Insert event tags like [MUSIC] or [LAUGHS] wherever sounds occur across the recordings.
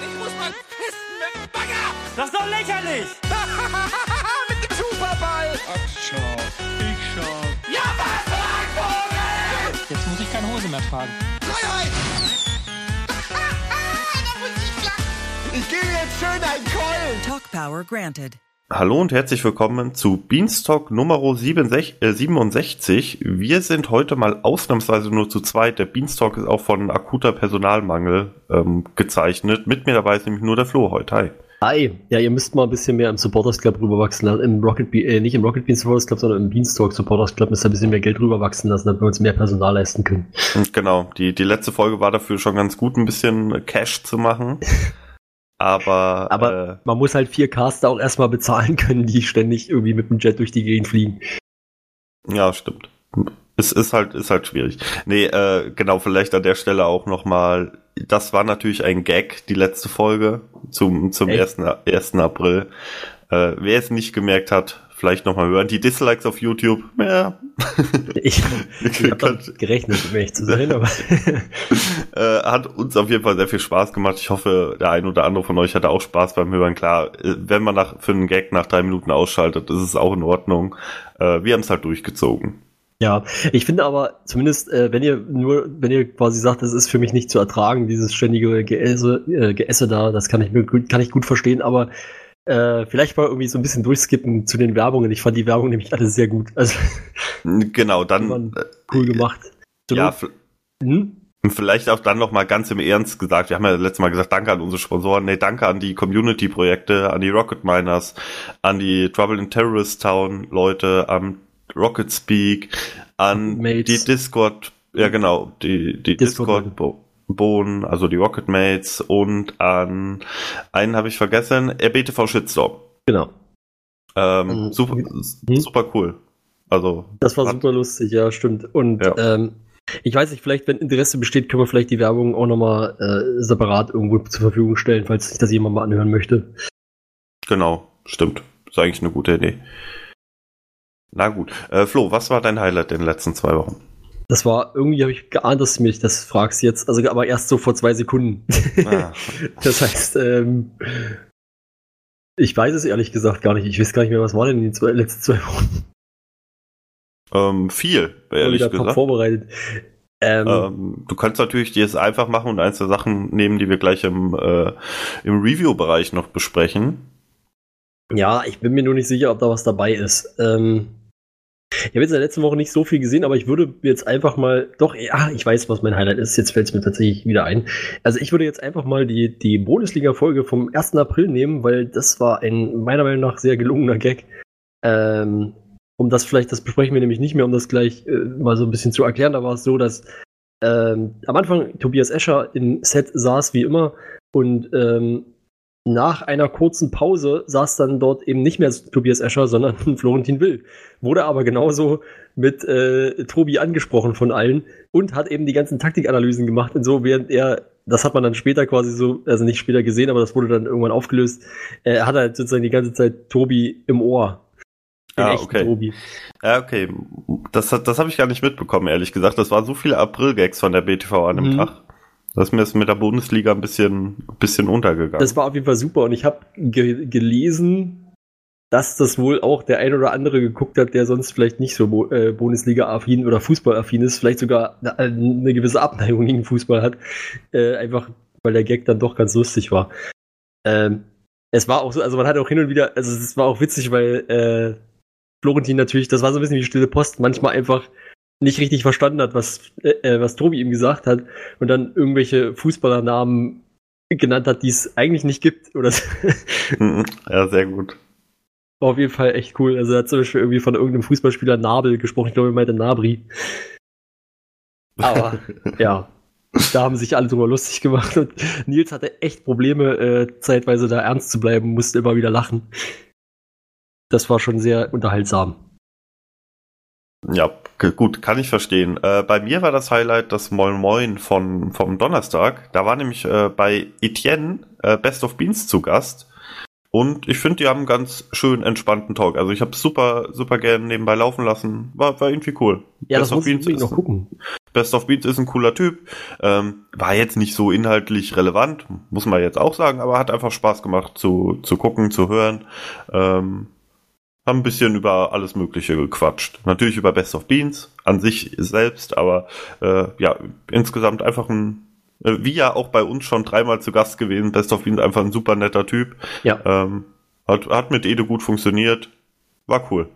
ich muss mal pissen mit dem Bagger. Das ist doch lächerlich! [LAUGHS] mit dem Superball. Ach, schau, ich schau. Ja, was, Vogel? Jetzt muss ich keine Hose mehr tragen. Freiheit. [LAUGHS] Ich gehe jetzt schön ein Keulen. Talk Power granted. Hallo und herzlich willkommen zu Beanstalk Nummer 67, äh, 67. Wir sind heute mal ausnahmsweise nur zu zweit. Der Beanstalk ist auch von akuter Personalmangel ähm, gezeichnet. Mit mir dabei ist nämlich nur der Flo heute. Hi. Hi, ja, ihr müsst mal ein bisschen mehr im Supporters Club rüberwachsen lassen. Im Rocket Be äh, nicht im Rocket Beans Supporters Club, sondern im Beanstalk Supporters Club müsst ihr ein bisschen mehr Geld rüberwachsen lassen, damit wir uns mehr Personal leisten können. Und genau, die, die letzte Folge war dafür schon ganz gut, ein bisschen Cash zu machen. [LAUGHS] Aber, Aber äh, man muss halt vier Caster auch erstmal bezahlen können, die ständig irgendwie mit dem Jet durch die Gegend fliegen. Ja, stimmt. Es ist halt, ist halt schwierig. Nee, äh, genau, vielleicht an der Stelle auch nochmal, das war natürlich ein Gag, die letzte Folge zum, zum Echt? 1. 1. April. Äh, wer es nicht gemerkt hat, vielleicht nochmal hören. Die Dislikes auf YouTube, ja, [LAUGHS] Ich, ich habe gerechnet, um ehrlich zu sein, aber [LAUGHS] äh, hat uns auf jeden Fall sehr viel Spaß gemacht. Ich hoffe, der ein oder andere von euch hatte auch Spaß beim Hören. Klar, äh, wenn man nach, für einen Gag nach drei Minuten ausschaltet, ist es auch in Ordnung. Äh, wir haben es halt durchgezogen. ja, ich finde aber zumindest, äh, wenn ihr nur, wenn ihr quasi sagt, das ist für mich nicht zu ertragen, dieses ständige Geesse, äh, Geesse da, das kann ich mir gut, kann ich gut verstehen, aber äh, vielleicht mal irgendwie so ein bisschen durchskippen zu den Werbungen. Ich fand die Werbung nämlich alle sehr gut. Also Genau, [LAUGHS] dann, äh, cool gemacht. Zur ja, hm? Und vielleicht auch dann noch mal ganz im Ernst gesagt, wir haben ja letztes Mal gesagt, danke an unsere Sponsoren, nee, danke an die Community-Projekte, an die Rocket Miners, an die Trouble in Terrorist Town Leute, an Rocket Speak, an Mates. die Discord, ja genau, die, die Discord- Discord, Bohnen, also die Rocket Mates und an einen habe ich vergessen, RBTV Shitstorm. Genau. Ähm, Mhm. super, Hm? super cool. Also, Das war super lustig, ja, stimmt. Und Ja. ähm, ich weiß nicht, vielleicht, wenn Interesse besteht, können wir vielleicht die Werbung auch nochmal äh, separat irgendwo zur Verfügung stellen, falls sich das jemand mal anhören möchte. Genau, stimmt. Ist eigentlich eine gute Idee. Na gut. Äh, Flo, was war dein Highlight in den letzten zwei Wochen? Das war, irgendwie habe ich geahnt, dass du mich das fragst jetzt, also aber erst so vor zwei Sekunden. Ah, [LAUGHS] das heißt, ähm, ich weiß es ehrlich gesagt gar nicht. Ich weiß gar nicht mehr, was war denn in den zwei, letzten zwei Wochen. ähm, viel, ehrlich gesagt. vorbereitet. Ähm, Ähm, du kannst natürlich dir es einfach machen und eins der Sachen nehmen, die wir gleich im, äh, im Review-Bereich noch besprechen. Ja, ich bin mir nur nicht sicher, ob da was dabei ist. Ähm, ich habe jetzt in der letzten Woche nicht so viel gesehen, aber ich würde jetzt einfach mal, doch, ja, ich weiß, was mein Highlight ist. Jetzt fällt es mir tatsächlich wieder ein. Also ich würde jetzt einfach mal die, die Bundesliga-Folge vom 1. April nehmen, weil das war ein meiner Meinung nach sehr gelungener Gag. Ähm, um das vielleicht, das besprechen wir nämlich nicht mehr, um das gleich äh, mal so ein bisschen zu erklären. Da war es so, dass ähm, am Anfang Tobias Escher im Set saß wie immer und ähm, nach einer kurzen Pause saß dann dort eben nicht mehr Tobias Escher, sondern [LAUGHS] Florentin Will. Wurde aber genauso mit äh, Tobi angesprochen von allen und hat eben die ganzen Taktikanalysen gemacht und so, während er, das hat man dann später quasi so, also nicht später gesehen, aber das wurde dann irgendwann aufgelöst, äh, er hat halt sozusagen die ganze Zeit Tobi im Ohr. Den Ah, okay. Tobi. Ja, okay. Das, das habe ich gar nicht mitbekommen, ehrlich gesagt. Das waren so viele April-Gags von der BTV an dem Mhm. Tag. Das ist mir jetzt mit der Bundesliga ein bisschen, bisschen untergegangen. Das war auf jeden Fall super und ich habe ge gelesen, dass das wohl auch der ein oder andere geguckt hat, der sonst vielleicht nicht so äh, Bundesliga-affin oder Fußball-affin ist, vielleicht sogar eine, eine gewisse Abneigung gegen Fußball hat, äh, einfach weil der Gag dann doch ganz lustig war. Ähm, es war auch so, also man hat auch hin und wieder, also es war auch witzig, weil äh, Florentin natürlich, das war so ein bisschen wie stille Post, manchmal einfach nicht richtig verstanden hat, was, äh, äh, was Tobi ihm gesagt hat und dann irgendwelche Fußballernamen genannt hat, die es eigentlich nicht gibt. Oder so. Mhm. ja, sehr gut. War auf jeden Fall echt cool. Also er hat zum Beispiel irgendwie von irgendeinem Fußballspieler Nabel gesprochen. Ich glaube, er meinte Nabri. Aber [LAUGHS] ja, da haben sich alle drüber lustig gemacht und Nils hatte echt Probleme, äh, zeitweise da ernst zu bleiben, musste immer wieder lachen. Das war schon sehr unterhaltsam. Ja, gut, kann ich verstehen. Äh, bei mir war das Highlight das Moin Moin von, vom Donnerstag. Da war nämlich äh, bei Etienne äh, Best of Beans zu Gast. Und ich finde, die haben einen ganz schön entspannten Talk. Also ich habe super, super gerne nebenbei laufen lassen. War, war irgendwie cool. Ja, Best das of Beans ist- noch gucken. Best of Beats ist ein cooler Typ. Ähm, war jetzt nicht so inhaltlich relevant, muss man jetzt auch sagen, aber hat einfach Spaß gemacht zu, zu gucken, zu hören. Ähm, haben ein bisschen über alles Mögliche gequatscht. Natürlich über Best of Beans an sich selbst, aber äh, ja, insgesamt einfach ein, äh, wie ja auch bei uns schon dreimal zu Gast gewesen, Best of Beans einfach ein super netter Typ. Ja. Ähm, hat, hat mit Ede gut funktioniert. War cool.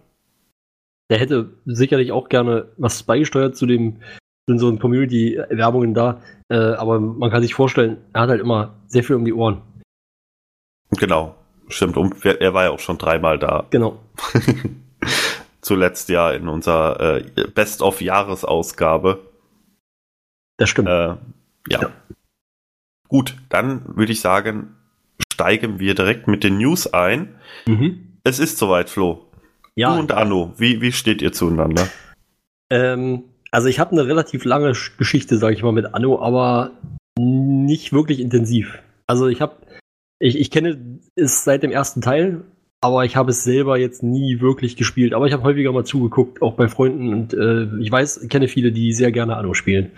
Der hätte sicherlich auch gerne was beigesteuert zu dem, sind so Community-Werbungen da, äh, aber man kann sich vorstellen, er hat halt immer sehr viel um die Ohren. Genau. Stimmt, und er war ja auch schon dreimal da. Genau. [LAUGHS] Zuletzt ja in unserer äh, Best-of-Jahresausgabe. Das stimmt. Äh, ja. Ja. Gut, dann würde ich sagen, steigen wir direkt mit den News ein. mhm. Es ist soweit, Flo. Ja, Du und Anno, wie, wie steht ihr zueinander? Ähm, also ich habe eine relativ lange Sch- Geschichte, sage ich mal, mit Anno, aber nicht wirklich intensiv. Also ich habe, ich, ich kenne es seit dem ersten Teil, aber ich habe es selber jetzt nie wirklich gespielt. Aber ich habe häufiger mal zugeguckt, auch bei Freunden und äh, ich weiß, kenne viele, die sehr gerne Anno spielen.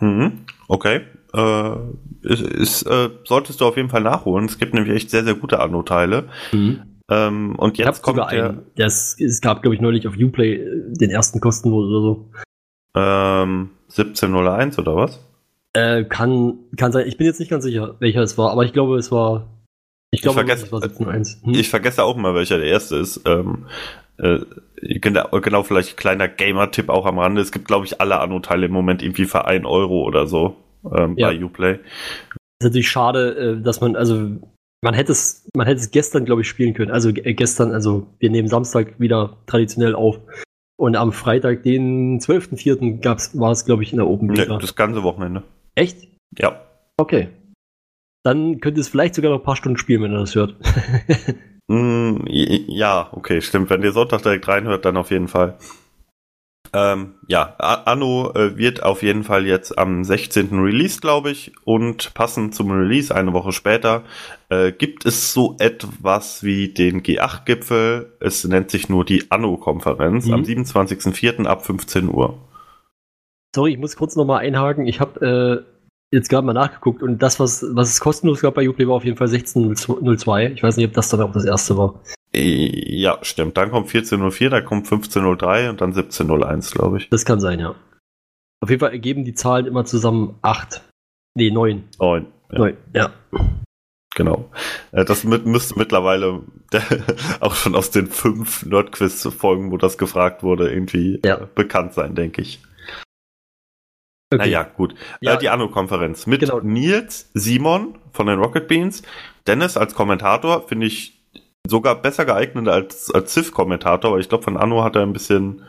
Mhm. Okay. Äh, ist, ist, äh, solltest du auf jeden Fall nachholen. Es gibt nämlich echt sehr, sehr gute Anno-Teile. Ähm, und Ich jetzt kommt der einen. Das, es gab, glaube ich, neulich auf Uplay äh, den ersten kostenlos oder so. ähm, 1701 oder was? Äh, kann, kann sein. Ich bin jetzt nicht ganz sicher, welcher es war, aber ich glaube, es war. Ich glaube, vergesse- es war 17.1. Hm? Ich vergesse auch mal, welcher der erste ist. Ähm, äh, genau, genau, vielleicht kleiner Gamer-Tipp auch am Rande. Es gibt, glaube ich, alle Anno-Teile im Moment irgendwie für 1 Euro oder so ähm, Ja. bei Uplay. ist natürlich schade, äh, dass man, also man hätte es, man hätte es gestern, glaube ich, spielen können. Also äh, gestern, also wir nehmen Samstag wieder traditionell auf. Und am Freitag, den 12.04. gab's, war es, glaube ich, in der Open Beta. das ganze Wochenende. Echt? Ja. Okay. Dann könnt ihr es vielleicht sogar noch ein paar Stunden spielen, wenn ihr das hört. [LAUGHS] Mm, ja, okay, stimmt. Wenn ihr Sonntag direkt reinhört, dann auf jeden Fall. Ähm, ja, Anno äh, wird auf jeden Fall jetzt am 16. Release, glaube ich. Und passend zum Release, eine Woche später, äh, gibt es so etwas wie den G8-Gipfel. Es nennt sich nur die Anno-Konferenz Mhm. am 27.04. ab 15 Uhr. Sorry, ich muss kurz nochmal einhaken. Ich habe äh, jetzt gerade mal nachgeguckt und das, was, was es kostenlos gab bei Uplay, war auf jeden Fall 16.02. Ich weiß nicht, ob das dann auch das erste war. Äh, Ja, stimmt. Dann kommt 14.04, dann kommt 15.03 und dann 17.01, glaube ich. Das kann sein, ja. Auf jeden Fall ergeben die Zahlen immer zusammen 8. Nee, 9. Neun. Ja. 9, ja. Genau. Äh, Das mit, müsste mittlerweile [LAUGHS] auch schon aus den fünf Nerdquiz-Folgen, wo das gefragt wurde, irgendwie Ja. äh, bekannt sein, denke ich. Okay. Naja, gut. Ja. Äh, die Anno-Konferenz mit Genau. Nils, Simon von den Rocket Beans, Dennis als Kommentator, finde ich sogar besser geeignet als, als Civ-Kommentator, weil ich glaube, von Anno hat er ein bisschen,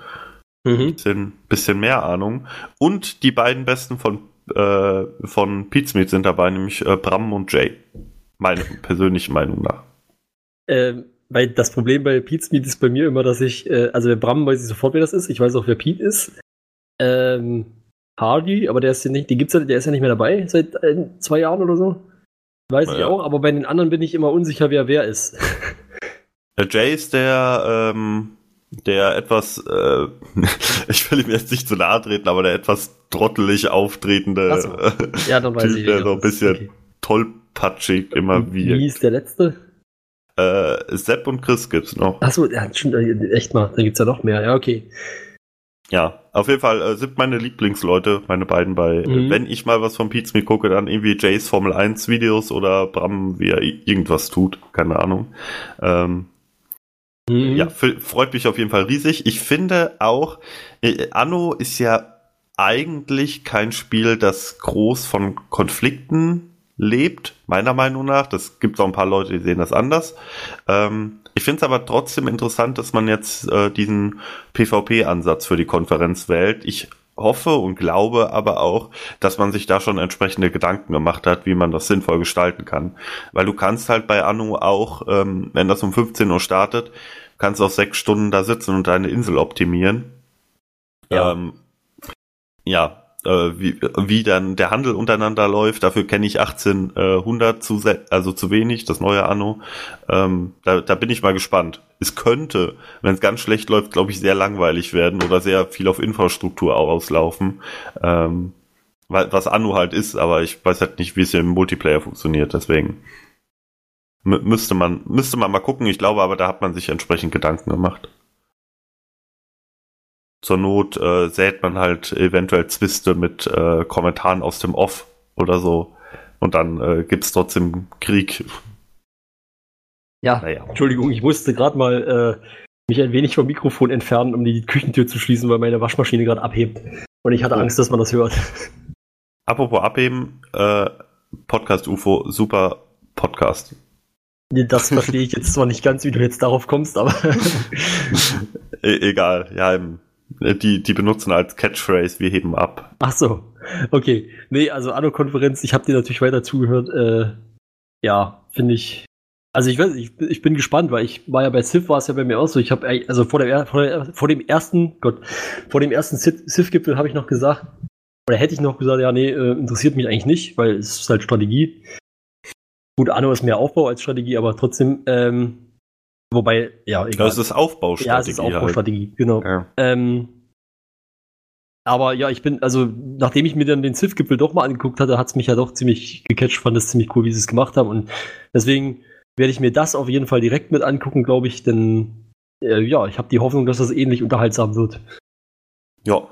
Mhm. bisschen, bisschen mehr Ahnung. Und die beiden Besten von, äh, von Pizmeet sind dabei, nämlich äh, Bram und Jay. Meine [LAUGHS] persönliche Meinung nach. Ähm, weil das Problem bei Pete's Meet ist bei mir immer, dass ich, äh, also der Bram weiß ich sofort, wer das ist. Ich weiß auch, wer Pete ist. Ähm, Hardy, aber der ist ja nicht, die gibt's ja, der ist ja nicht mehr dabei seit äh, zwei Jahren oder so. Weiß ich Ja. auch, aber bei den anderen bin ich immer unsicher, wer wer ist. [LAUGHS] Der Jay ist der, ähm, der etwas, äh, [LAUGHS] ich will ihm jetzt nicht zu nahe treten, aber der etwas trottelig auftretende so. [LAUGHS] ja, dann weiß Typ, ich. der so ein bisschen Okay. tollpatschig immer Wie wie. ist der letzte? Äh, Sepp und Chris gibt's noch. Achso, ja, stimmt, echt mal, da gibt's ja noch mehr. Ja, okay. Ja, auf jeden Fall äh, sind meine Lieblingsleute, meine beiden bei, äh, Mhm. wenn ich mal was von Pizza gucke, dann irgendwie Jays Formel 1 Videos oder Bram, wie er irgendwas tut, keine Ahnung. Ähm, Mhm. Ja, freut mich auf jeden Fall riesig. Ich finde auch, äh, Anno ist ja eigentlich kein Spiel, das groß von Konflikten lebt, meiner Meinung nach. Das gibt auch ein paar Leute, die sehen das anders. Ähm, ich finde es aber trotzdem interessant, dass man jetzt äh, diesen PvP-Ansatz für die Konferenz wählt. Ich hoffe und glaube aber auch, dass man sich da schon entsprechende Gedanken gemacht hat, wie man das sinnvoll gestalten kann. Weil du kannst halt bei Anno auch, ähm, wenn das um 15 Uhr startet, kannst du auch sechs Stunden da sitzen und deine Insel optimieren. Ja. Ähm, ja, äh, wie, wie dann der Handel untereinander läuft. Dafür kenne ich 1800 zu, se- also zu wenig, das neue Anno. Ähm, da, da bin ich mal gespannt. Es könnte, wenn es ganz schlecht läuft, glaube ich, sehr langweilig werden oder sehr viel auf Infrastruktur auslaufen. Ähm, wa- was Anno halt ist, aber ich weiß halt nicht, wie es im Multiplayer funktioniert, deswegen mü- müsste man, müsste man mal gucken. Ich glaube aber, da hat man sich entsprechend Gedanken gemacht. Zur Not äh, sät man halt eventuell Zwiste mit äh, Kommentaren aus dem Off oder so. Und dann äh, gibt's trotzdem Krieg. Ja, Naja. Entschuldigung, ich musste gerade mal äh, mich ein wenig vom Mikrofon entfernen, um die Küchentür zu schließen, weil meine Waschmaschine gerade abhebt. Und ich hatte Oh. Angst, dass man das hört. Apropos abheben, äh, Podcast UFO, super Podcast. Das verstehe ich jetzt zwar nicht ganz, wie du jetzt darauf kommst, aber [LAUGHS] E egal, ja, im, die, die benutzen als Catchphrase, wir heben ab. ach so. Okay. Nee, also Anno-Konferenz, ich habe dir natürlich weiter zugehört. Äh, ja, finde ich. Also ich weiß, ich, ich bin gespannt, weil ich war ja bei Civ war es ja bei mir auch so. Ich habe also vor, der, vor, der, vor dem ersten, Gott, vor dem ersten Civ-Gipfel habe ich noch gesagt, oder hätte ich noch gesagt, ja, nee, äh, interessiert mich eigentlich nicht, weil es ist halt Strategie. Gut, Anno ist mehr Aufbau als Strategie, aber trotzdem, ähm, wobei, ja, egal. Das ist Aufbaustrategie. ja, es ist Aufbaustrategie, genau. Halt. Ja. Ähm, aber ja, ich bin, also nachdem ich mir dann den Civ-Gipfel doch mal angeguckt hatte, hat es mich ja doch ziemlich gecatcht, fand das ziemlich cool, wie sie es gemacht haben. Und deswegen werde ich mir das auf jeden Fall direkt mit angucken, glaube ich, denn äh, ja, ich habe die Hoffnung, dass das ähnlich unterhaltsam wird. Ja.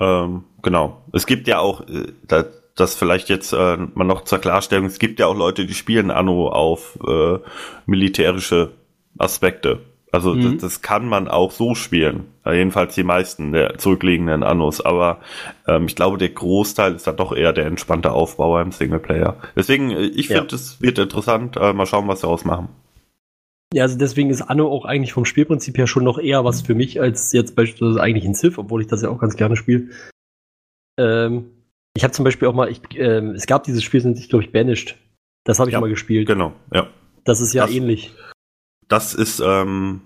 Ähm, genau. Es gibt ja auch, äh, da, das vielleicht jetzt äh, mal noch zur Klarstellung, es gibt ja auch Leute, die spielen Anno auf äh, militärische Aspekte. Also Mhm. das, das kann man auch so spielen. Äh, jedenfalls die meisten der zurückliegenden Annos. Aber ähm, ich glaube, der Großteil ist dann doch eher der entspannte Aufbauer im Singleplayer. Deswegen, äh, ich Ja. finde, es wird interessant. Äh, mal schauen, was sie daraus machen. Ja, also deswegen ist Anno auch eigentlich vom Spielprinzip her schon noch eher was für mich als jetzt beispielsweise eigentlich ein Civ, obwohl ich das ja auch ganz gerne spiele. Ähm, ich habe zum Beispiel auch mal, ich, ähm, es gab dieses Spiel, das nennt sich, glaube ich, Banished. Das habe ich Ja, mal gespielt. Genau, ja. Das ist ja Das- ähnlich. Das ist ähm,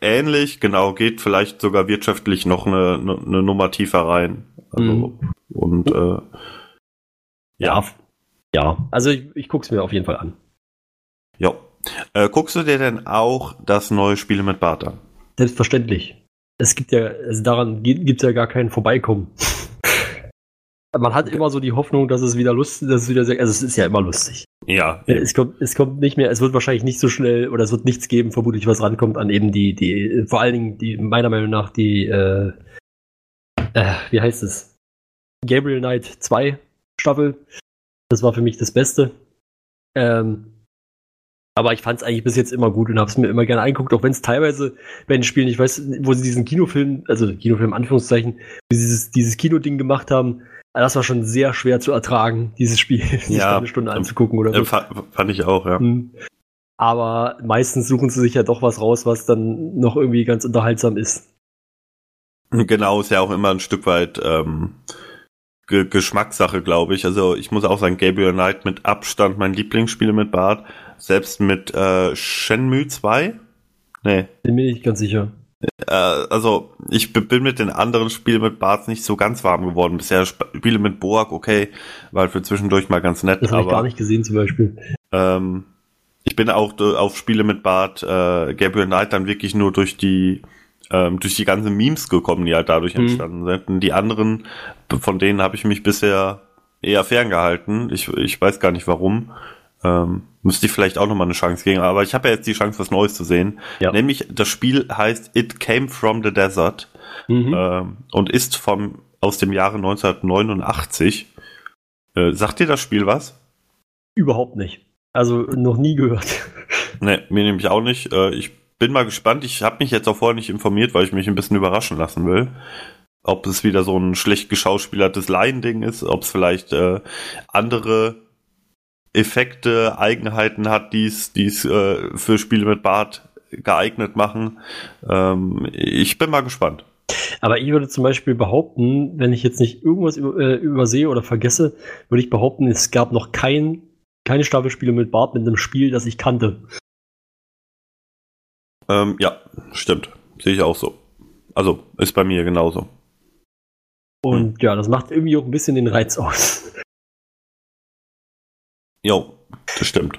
ähnlich, genau, geht vielleicht sogar wirtschaftlich noch eine, eine, eine Nummer tiefer rein. Also, Mhm. Und äh, Ja. Ja, also ich, ich gucke es mir auf jeden Fall an. ja. Äh, guckst du dir denn auch das neue Spiel mit Bart an? Selbstverständlich. Es gibt ja, also daran gibt es ja gar kein Vorbeikommen. Man hat immer so die Hoffnung, dass es wieder lustig, dass es wieder sehr, also es ist ja immer lustig. Ja. Es kommt, es kommt nicht mehr, es wird wahrscheinlich nicht so schnell oder es wird nichts geben, vermutlich, was rankommt an eben die, die, vor allen Dingen die, meiner Meinung nach, die, äh, äh, wie heißt es? Gabriel Knight 2 Staffel. Das war für mich das Beste. Ähm, aber ich fand es eigentlich bis jetzt immer gut und habe es mir immer gerne angeguckt, auch wenn es teilweise bei den Spielen, ich weiß, wo sie diesen Kinofilm, also Kinofilm in Anführungszeichen, wie sie dieses, dieses Kinoding gemacht haben, das war schon sehr schwer zu ertragen, dieses Spiel, [LAUGHS] sich Ja, eine Stunde anzugucken oder Äh, so. fa fand ich auch, ja. Hm. Aber meistens suchen sie sich ja doch was raus, was dann noch irgendwie ganz unterhaltsam ist. Genau, ist ja auch immer ein Stück weit ähm, Ge Geschmackssache, glaube ich. Also ich muss auch sagen, Gabriel Knight mit Abstand mein Lieblingsspiel mit Bart. Selbst mit äh, Shenmue 2? Nee. Bin mir nicht ganz sicher. Äh, also ich bin mit den anderen Spielen mit Bart nicht so ganz warm geworden. Bisher Sp Spiele mit Boak, okay, war halt für zwischendurch mal ganz nett. Das habe ich gar nicht gesehen zum Beispiel. ähm, ich bin auch auf Spiele mit Bart äh, Gabriel Knight dann wirklich nur durch die ähm, durch die ganzen Memes gekommen, die halt dadurch Mhm. entstanden sind. Und die anderen, von denen habe ich mich bisher eher ferngehalten. Ich, ich weiß gar nicht warum. Ähm, müsste ich vielleicht auch nochmal eine Chance geben. Aber ich habe ja jetzt die Chance, was Neues zu sehen. Ja. Nämlich, das Spiel heißt It Came From the Desert Mhm. ähm, und ist vom aus dem Jahre 1989. Äh, sagt dir das Spiel was? Überhaupt nicht. Also noch nie gehört. [LAUGHS] Ne, mir nämlich auch nicht. Äh, ich bin mal gespannt. Ich habe mich jetzt auch vorher nicht informiert, weil ich mich ein bisschen überraschen lassen will. Ob es wieder so ein schlecht geschauspielertes Laiending ist, ob es vielleicht äh, andere Effekte, Eigenheiten hat, die es äh, für Spiele mit Bart geeignet machen. Ähm, ich bin mal gespannt. Aber ich würde zum Beispiel behaupten, wenn ich jetzt nicht irgendwas über, äh, übersehe oder vergesse, würde ich behaupten, es gab noch kein, keine Staffelspiele mit Bart mit einem Spiel, das ich kannte. Ähm, ja, stimmt. Sehe ich auch so. Also, ist bei mir genauso. Und ja, das macht irgendwie auch ein bisschen den Reiz aus. Jo, das stimmt.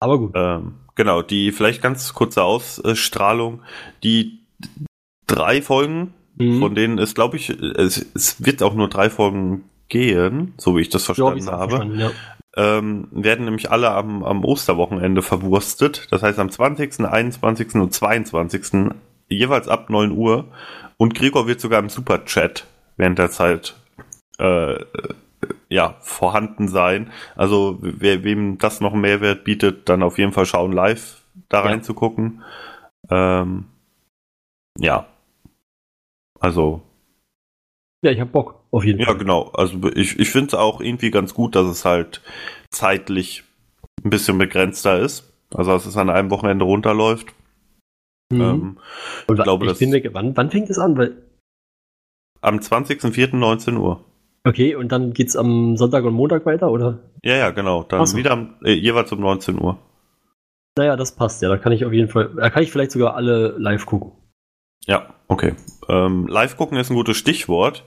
Aber gut. Ähm, genau, die vielleicht ganz kurze Ausstrahlung. Die drei Folgen, Mhm. von denen ist, glaube ich, es, es wird auch nur drei Folgen gehen, so wie ich das verstanden auch habe. verstanden, ja. ähm, werden nämlich alle am, am Osterwochenende verwurstet. Das heißt am 20., 21. und 22. jeweils ab 9 Uhr. Und Gregor wird sogar im Superchat während der Zeit äh, ja, vorhanden sein. Also wer, wem das noch einen Mehrwert bietet, dann auf jeden Fall schauen, live da Ja. reinzugucken. Ähm, ja. Also Ja, ich hab Bock, auf jeden ja, Fall. genau. Also ich, ich finde es auch irgendwie ganz gut, dass es halt zeitlich ein bisschen begrenzter ist. Also dass es an einem Wochenende runterläuft. Mhm. Ähm, Und wa- glaube, ich das- bin. Wann, wann fängt es an? Weil, am 20.04.19 Uhr. Okay, und dann geht's am Sonntag und Montag weiter, oder? Ja, ja, genau. Dann so. wieder am, äh, jeweils um 19 Uhr. Naja, das passt ja. Da kann ich auf jeden Fall, da kann ich vielleicht sogar alle live gucken. Ja, okay. Ähm, Live gucken ist ein gutes Stichwort.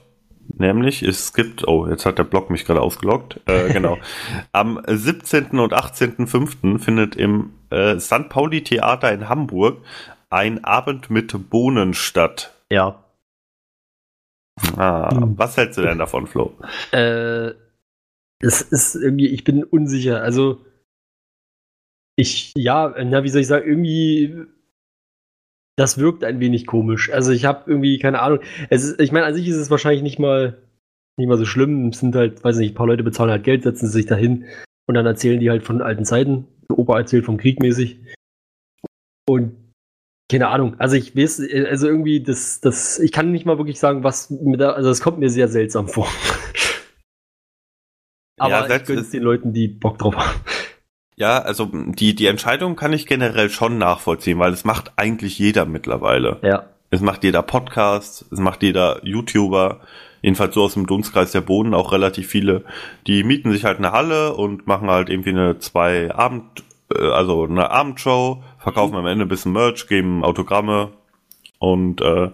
Nämlich, es gibt, oh, jetzt hat der Blog mich gerade ausgeloggt. Äh, genau. [LAUGHS] Am 17. und 18.05. findet im äh, St. Pauli Theater in Hamburg ein Abend mit Bohnen statt. Ja. Ah, Hm. was hältst du denn davon, Flo? Äh, es ist irgendwie, ich bin unsicher. Also, ich, ja, na, wie soll ich sagen, irgendwie, das wirkt ein wenig komisch. Also, ich habe irgendwie, keine Ahnung. Es ist, ich meine, an sich ist es wahrscheinlich nicht mal, nicht mal so schlimm. Es sind halt, weiß nicht, ein paar Leute bezahlen halt Geld, setzen sich dahin und dann erzählen die halt von alten Zeiten. Der Opa erzählt vom Krieg mäßig. Und keine Ahnung. Also ich weiß, also irgendwie, das, das, ich kann nicht mal wirklich sagen, was mit der, also es kommt mir sehr seltsam vor. [LAUGHS] Aber Ja, ich selbst gönne ist- den Leuten, die Bock drauf haben. Ja, also die, die Entscheidung kann ich generell schon nachvollziehen, weil es macht eigentlich jeder mittlerweile. Ja. Es macht jeder Podcast, es macht jeder YouTuber, jedenfalls so aus dem Dunstkreis der Boden auch relativ viele. Die mieten sich halt eine Halle und machen halt irgendwie eine zwei Abend, äh, also eine Abendshow, verkaufen am Ende ein bisschen Merch, geben Autogramme und äh,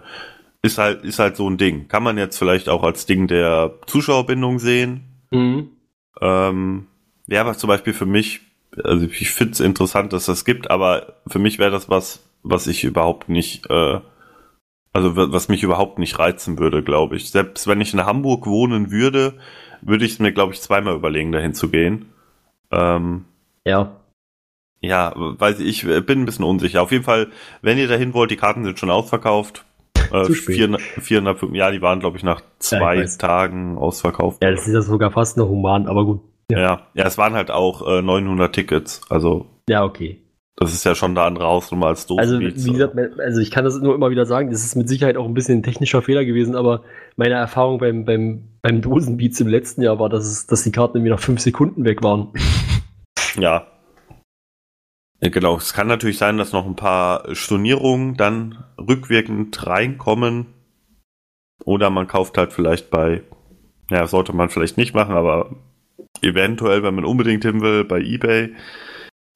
ist halt ist halt so ein Ding. Kann man jetzt vielleicht auch als Ding der Zuschauerbindung sehen. Mhm. Ähm, wäre aber zum Beispiel für mich, also ich finde es interessant, dass das gibt, aber für mich wäre das was, was ich überhaupt nicht, äh, also wa- was mich überhaupt nicht reizen würde, glaube ich. Selbst wenn ich in Hamburg wohnen würde, würde ich es mir, glaube ich, zweimal überlegen, dahin zu gehen. Ähm, Ja. Ja, weiß ich, ich bin ein bisschen unsicher. Auf jeden Fall, wenn ihr dahin wollt, die Karten sind schon ausverkauft. Äh, Zu spät. 400, 400, ja, die waren, glaube ich, nach zwei weiß. Tagen ausverkauft. Ja, das ist ja sogar fast noch human, aber gut. Ja. ja, ja, es waren halt auch äh, 900 Tickets. Also Ja, okay. das ist ja schon eine andere Hausnummer als Also, Dosenbeats. wie gesagt, also ich kann das nur immer wieder sagen, das ist mit Sicherheit auch ein bisschen ein technischer Fehler gewesen, aber meine Erfahrung beim, beim, beim Dosenbeats im letzten Jahr war, dass, es, dass die Karten irgendwie nach fünf Sekunden weg waren. [LAUGHS] ja. Ja, Genau, es kann natürlich sein, dass noch ein paar Stornierungen dann rückwirkend reinkommen. Oder man kauft halt vielleicht bei, ja, sollte man vielleicht nicht machen, aber eventuell, wenn man unbedingt hin will, bei Ebay.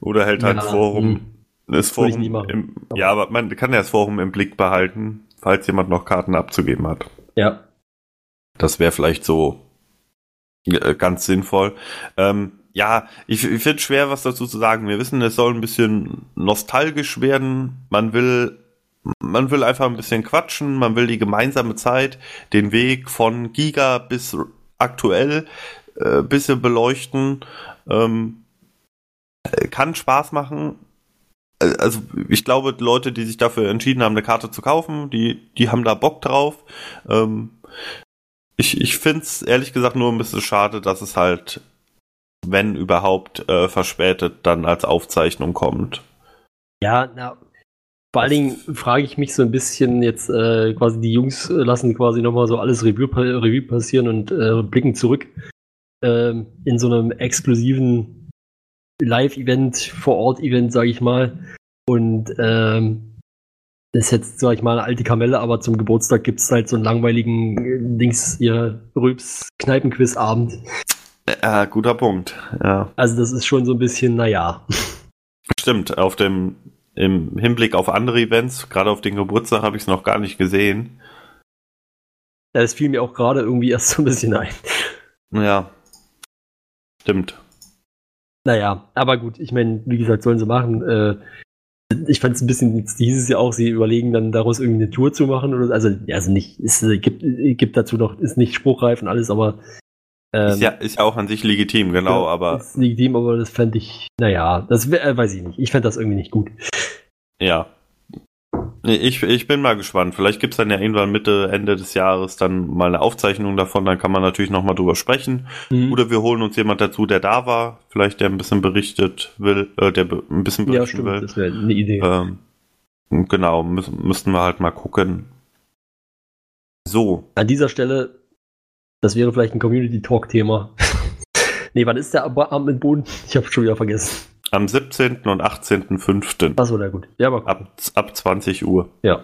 Oder hält halt Ja, das Forum, das Würde ich Forum im, ja, aber man kann ja das Forum im Blick behalten, falls jemand noch Karten abzugeben hat. Ja. Das wäre vielleicht so äh, ganz sinnvoll. Ähm, ja, ich, ich finde schwer, was dazu zu sagen. Wir wissen, es soll ein bisschen nostalgisch werden. Man will, man will einfach ein bisschen quatschen. Man will die gemeinsame Zeit, den Weg von Giga bis aktuell äh, bisschen beleuchten. Ähm, äh, kann Spaß machen. Äh, Also ich glaube, die Leute, die sich dafür entschieden haben, eine Karte zu kaufen, die, die haben da Bock drauf. Ähm, ich ich finde es ehrlich gesagt nur ein bisschen schade, dass es halt, wenn überhaupt, äh, verspätet dann als Aufzeichnung kommt. Ja, na, vor allen Dingen frage ich mich so ein bisschen jetzt äh, quasi, die Jungs lassen quasi nochmal so alles Revue, Revue passieren und äh, blicken zurück ähm, in so einem exklusiven Live-Event, Vor-Ort-Event, sage ich mal. Und ähm, das ist jetzt, sag ich mal, eine alte Kamelle, aber zum Geburtstag gibt es halt so einen langweiligen äh, Dings, ihr Rülps-Kneipenquiz-Abend. Ja, guter Punkt. Ja, Also das ist schon so ein bisschen, naja. stimmt. Auf dem im Hinblick auf andere Events, gerade auf den Geburtstag, habe ich es noch gar nicht gesehen. das fiel mir auch gerade irgendwie erst so ein bisschen ein. Ja. Stimmt. Naja, aber gut, ich meine, wie gesagt, sollen sie machen. Äh, ich fand es ein bisschen, jetzt hieß es ja auch, sie überlegen dann daraus irgendwie eine Tour zu machen oder also, also nicht, es äh, gibt, äh, gibt dazu noch, ist nicht spruchreif und alles, aber ähm, ist, ja, ist ja auch an sich legitim, genau, ja, aber Ist legitim, aber das fände ich, naja, das äh, weiß ich nicht. Ich fände das irgendwie nicht gut. ja. Ich, ich bin mal gespannt. Vielleicht gibt's dann ja irgendwann Mitte, Ende des Jahres dann mal eine Aufzeichnung davon, dann kann man natürlich nochmal drüber sprechen. Mhm. Oder wir holen uns jemand dazu, der da war, vielleicht der ein bisschen berichtet will, äh, der ein bisschen ja, berichten stimmt, will. das wäre eine Idee. Ähm, genau, müssen, müssten wir halt mal gucken. So, An dieser Stelle, das wäre vielleicht ein Community-Talk-Thema. [LAUGHS] nee, wann ist der Ab- Abend mit Boden? Ich habe schon wieder vergessen. am 17. und 18.05. Achso, na gut. Ja, aber ab, ab 20 Uhr. Ja.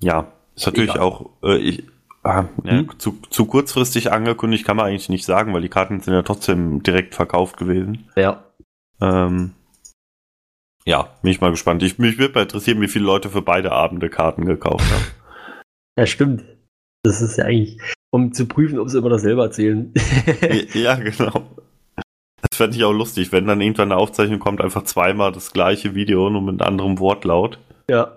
Ja, ist natürlich Egal. auch äh, ich, ah, ja, Hm? zu, zu kurzfristig angekündigt kann man eigentlich nicht sagen, weil die Karten sind ja trotzdem direkt verkauft gewesen. Ja. Ähm, ja, bin ich mal gespannt. Ich, mich würde mal interessieren, wie viele Leute für beide Abende Karten gekauft haben. Ja, stimmt. Das ist ja eigentlich, um zu prüfen, ob sie immer dasselbe erzählen. [LAUGHS] ja, genau. Das fände ich auch lustig, wenn dann irgendwann eine Aufzeichnung kommt, einfach zweimal das gleiche Video, nur mit anderem Wortlaut. ja.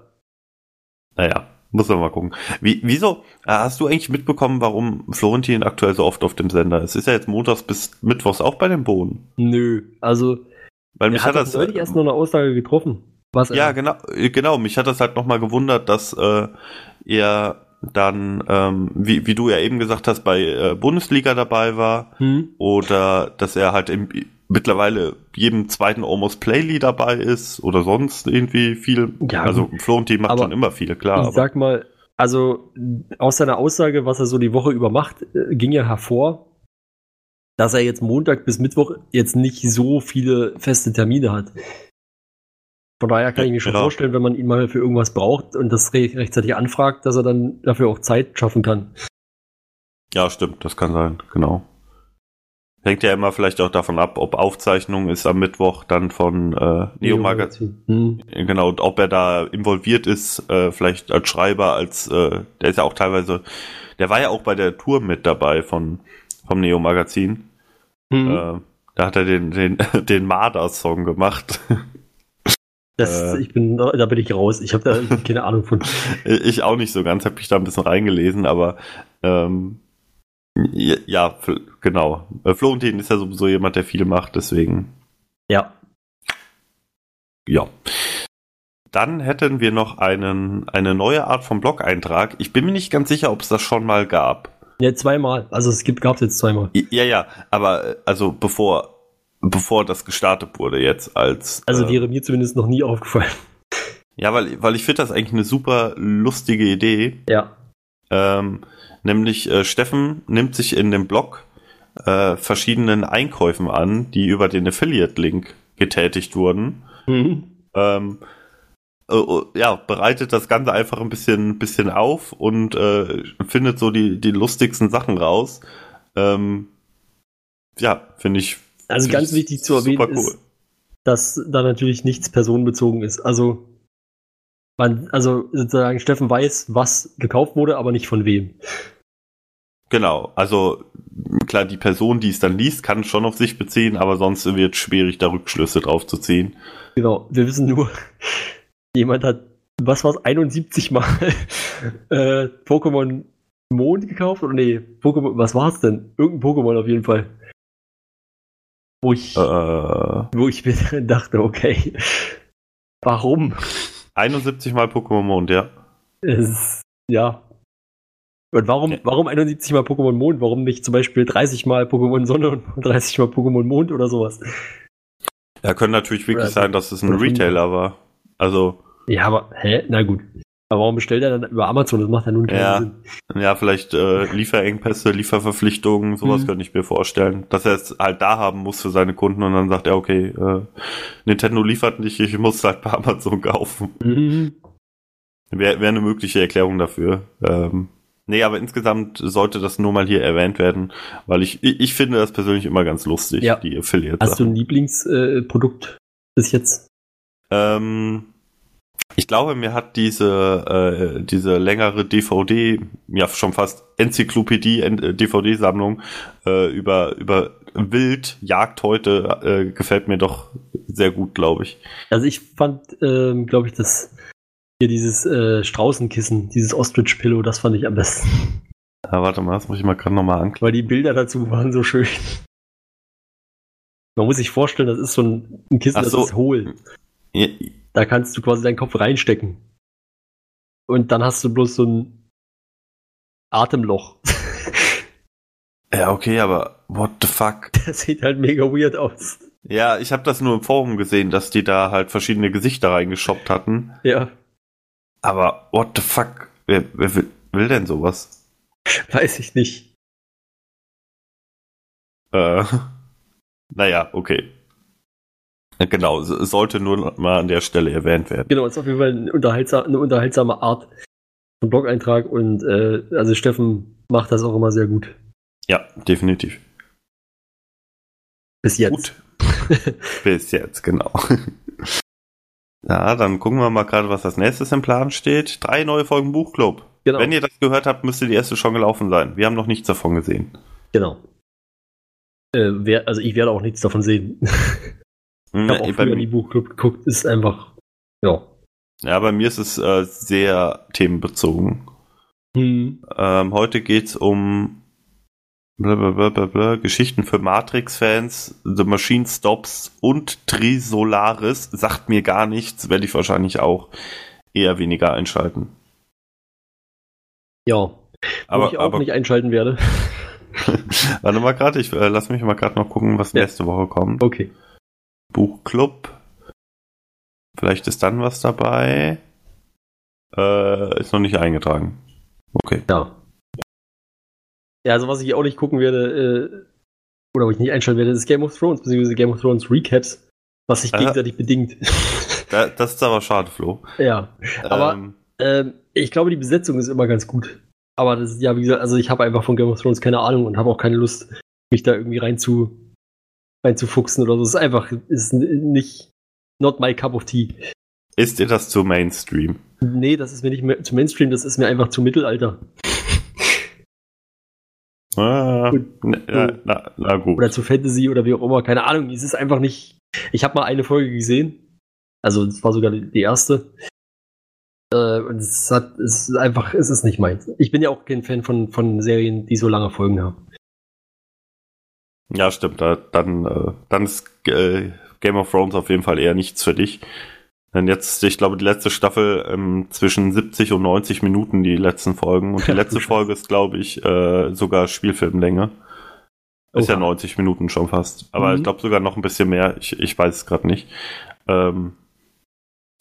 Naja, muss man mal gucken. Wie, wieso? äh, Hast du eigentlich mitbekommen, warum Florentin aktuell so oft auf dem Sender ist? Ist er jetzt montags bis mittwochs auch bei den Bohnen? Nö. Also, Weil mich hat hat das neulich erst noch eine Aussage getroffen. Was ja, genau, äh, genau. Mich hat das halt nochmal gewundert, dass äh, er dann, ähm, wie, wie du ja eben gesagt hast, bei äh, Bundesliga dabei war hm? oder dass er halt im, mittlerweile jedem zweiten Almost Playly dabei ist oder sonst irgendwie viel. Ja, also Florentin macht schon immer viel, klar. ich aber- sag mal, also aus seiner Aussage, was er so die Woche über macht, äh, ging ja hervor, dass er jetzt Montag bis Mittwoch jetzt nicht so viele feste Termine hat. Von daher kann ich mir schon Ja. vorstellen, wenn man ihn mal für irgendwas braucht und das re rechtzeitig anfragt, dass er dann dafür auch Zeit schaffen kann. Ja, stimmt, das kann sein, genau. Hängt ja immer vielleicht auch davon ab, ob Aufzeichnung ist am Mittwoch dann von äh, Neo Magazin. Hm. Genau, und ob er da involviert ist, äh, vielleicht als Schreiber, als äh, der ist ja auch teilweise, der war ja auch bei der Tour mit dabei von vom Neo Magazin. Hm. Äh, da hat er den den [LAUGHS] den Marder-Song gemacht. Das, äh. ich bin, da bin ich raus. Ich habe da [LAUGHS] keine Ahnung von. ich auch nicht so ganz, habe mich da ein bisschen reingelesen, aber ähm, ja, ja, genau. Äh, Florentin ist ja sowieso jemand, der viel macht, deswegen Ja. Ja. Dann hätten wir noch einen, eine neue Art von Blog-Eintrag. Ich bin mir nicht ganz sicher, ob es das schon mal gab. Ja, zweimal. Also es gibt, gab es jetzt zweimal. Ja, ja, aber äh, also bevor, bevor das gestartet wurde jetzt als. Also äh, wäre mir zumindest noch nie aufgefallen. ja, weil, weil ich finde das eigentlich eine super lustige Idee. Ja. Ähm, nämlich äh, Steffen nimmt sich in dem Blog äh, verschiedenen Einkäufen an, die über den Affiliate-Link getätigt wurden. Mhm. ähm, äh, äh, ja, bereitet das Ganze einfach ein bisschen, bisschen auf und findet so die, die lustigsten Sachen raus. Ähm, ja, finde ich. Also find ganz ich wichtig zu erwähnen super ist, dass da natürlich nichts personenbezogen ist. Also, man, also sozusagen Steffen weiß, was gekauft wurde, aber nicht von wem. Genau, also klar, die Person, die es dann liest, kann es schon auf sich beziehen, aber sonst wird es schwierig, da Rückschlüsse drauf zu ziehen. Genau, wir wissen nur, [LAUGHS] jemand hat, was war's, 71 Mal [LAUGHS] äh, Pokémon Mond gekauft? Oder nee, Pokémon, was war's denn? Irgendein Pokémon auf jeden Fall. Wo ich, Äh, wo ich mir [LAUGHS] dachte, okay, warum? 71 mal Pokémon Mond, ja. Es, ja. Und warum, Ja. warum 71 mal Pokémon Mond? Warum nicht zum Beispiel 30 mal Pokémon Sonne und [LAUGHS] 30 mal Pokémon Mond oder sowas? Ja, können natürlich wirklich Oder- sein, dass es ein. Retailer war. Also, Ja, aber, hä? Na gut. Aber warum bestellt er dann über Amazon? Das macht ja nun keinen Ja. Sinn. Ja, vielleicht äh, [LAUGHS] Lieferengpässe, Lieferverpflichtungen, sowas Mhm. könnte ich mir vorstellen. Dass er es halt da haben muss für seine Kunden und dann sagt er, okay, äh, Nintendo liefert nicht, ich muss es halt bei Amazon kaufen. Mhm. Wäre wär eine mögliche Erklärung dafür. Ähm, nee, aber insgesamt sollte das nur mal hier erwähnt werden, weil ich, ich, ich finde das persönlich immer ganz lustig, Ja. die Affiliate. Hast du ein Lieblingsprodukt äh, bis jetzt? Ähm, Ich glaube, mir hat diese, äh, diese längere DVD, ja schon fast Enzyklopädie, äh, DVD-Sammlung äh, über, über Wild, Jagd heute, äh, gefällt mir doch sehr gut, glaube ich. Also ich fand, ähm, glaube ich, das hier dieses äh, Straußenkissen, dieses Ostrich-Pillow, das fand ich am besten. Ja, warte mal, das muss ich mal gerade nochmal anklicken. Weil die Bilder dazu waren so schön. Man muss sich vorstellen, das ist so ein, ein Kissen, Ach das so. ist hohl. Ja, Da kannst du quasi deinen Kopf reinstecken. Und dann hast du bloß so ein Atemloch. [LAUGHS] Ja, okay, aber what the fuck? [LAUGHS] Das sieht halt mega weird aus. Ja, ich habe das nur im Forum gesehen, dass die da halt verschiedene Gesichter reingeschoppt hatten. Ja, Aber what the fuck? Wer, wer will, will denn sowas? weiß ich nicht. Äh, [LAUGHS] naja, okay. [LAUGHS] Genau, so- sollte nur mal an der Stelle erwähnt werden. Genau, ist auf jeden Fall eine, unterhaltsam, eine unterhaltsame Art von Blog-Eintrag und äh, also Steffen macht das auch immer sehr gut. Ja, definitiv. Bis jetzt. Gut. [LAUGHS] Bis jetzt, genau. [LAUGHS] Ja, dann gucken wir mal gerade, was als nächstes im Plan steht. Drei neue Folgen Buchclub. Genau. Wenn ihr das gehört habt, müsste die erste schon gelaufen sein. Wir haben noch nichts davon gesehen. genau. Äh, wer, also ich werde auch nichts davon sehen. Ich habe auch bei, in die Buchclub geguckt, ist einfach, ja. ja, bei mir ist es äh, sehr themenbezogen. Hm. Ähm, heute geht's um blablabla, Geschichten für Matrix-Fans, The Machine Stops und Trisolaris. Sagt mir gar nichts, werde ich wahrscheinlich auch eher weniger einschalten. Ja, Aber, ich auch aber nicht einschalten werde. [LAUGHS] warte mal gerade, ich äh, lass mich mal gerade noch gucken, was Ja. nächste Woche kommt. Okay. Buchclub. Vielleicht ist dann was dabei. Äh, ist noch nicht eingetragen. Okay. Ja. Ja, also was ich auch nicht gucken werde, äh, oder wo ich nicht einschalten werde, ist Game of Thrones, beziehungsweise Game of Thrones Recaps, was sich gegenseitig bedingt. [LAUGHS] Da, das ist aber schade, Flo. ja. Aber ähm, ähm, ich glaube, die Besetzung ist immer ganz gut. Aber das ist ja, wie gesagt, also ich habe einfach von Game of Thrones keine Ahnung und habe auch keine Lust, mich da irgendwie rein zu, reinzufuchsen oder so. Es ist einfach, ist nicht, not my cup of tea. ist dir das zu Mainstream? Nee, das ist mir nicht mehr zu Mainstream, das ist mir einfach zu Mittelalter. Ah, Gut. na, na, na gut. oder zu Fantasy oder wie auch immer, keine Ahnung. Es ist einfach nicht. Ich habe mal eine Folge gesehen. Also es war sogar die die erste. Äh, und es hat, es ist einfach, es ist nicht meins. Ich bin ja auch kein Fan von, von Serien, die so lange Folgen haben. Ja, stimmt. Da, dann, äh, dann ist äh, Game of Thrones auf jeden Fall eher nichts für dich. Denn jetzt, ich glaube, die letzte Staffel ähm, zwischen 70 und 90 Minuten, die letzten Folgen. Und die [LAUGHS] letzte. Folge ist, glaube ich, äh, sogar Spielfilmlänge. Ist ja Oha. 90 Minuten schon fast. Aber Mhm. ich glaube sogar noch ein bisschen mehr. Ich, ich weiß es gerade nicht. Ähm,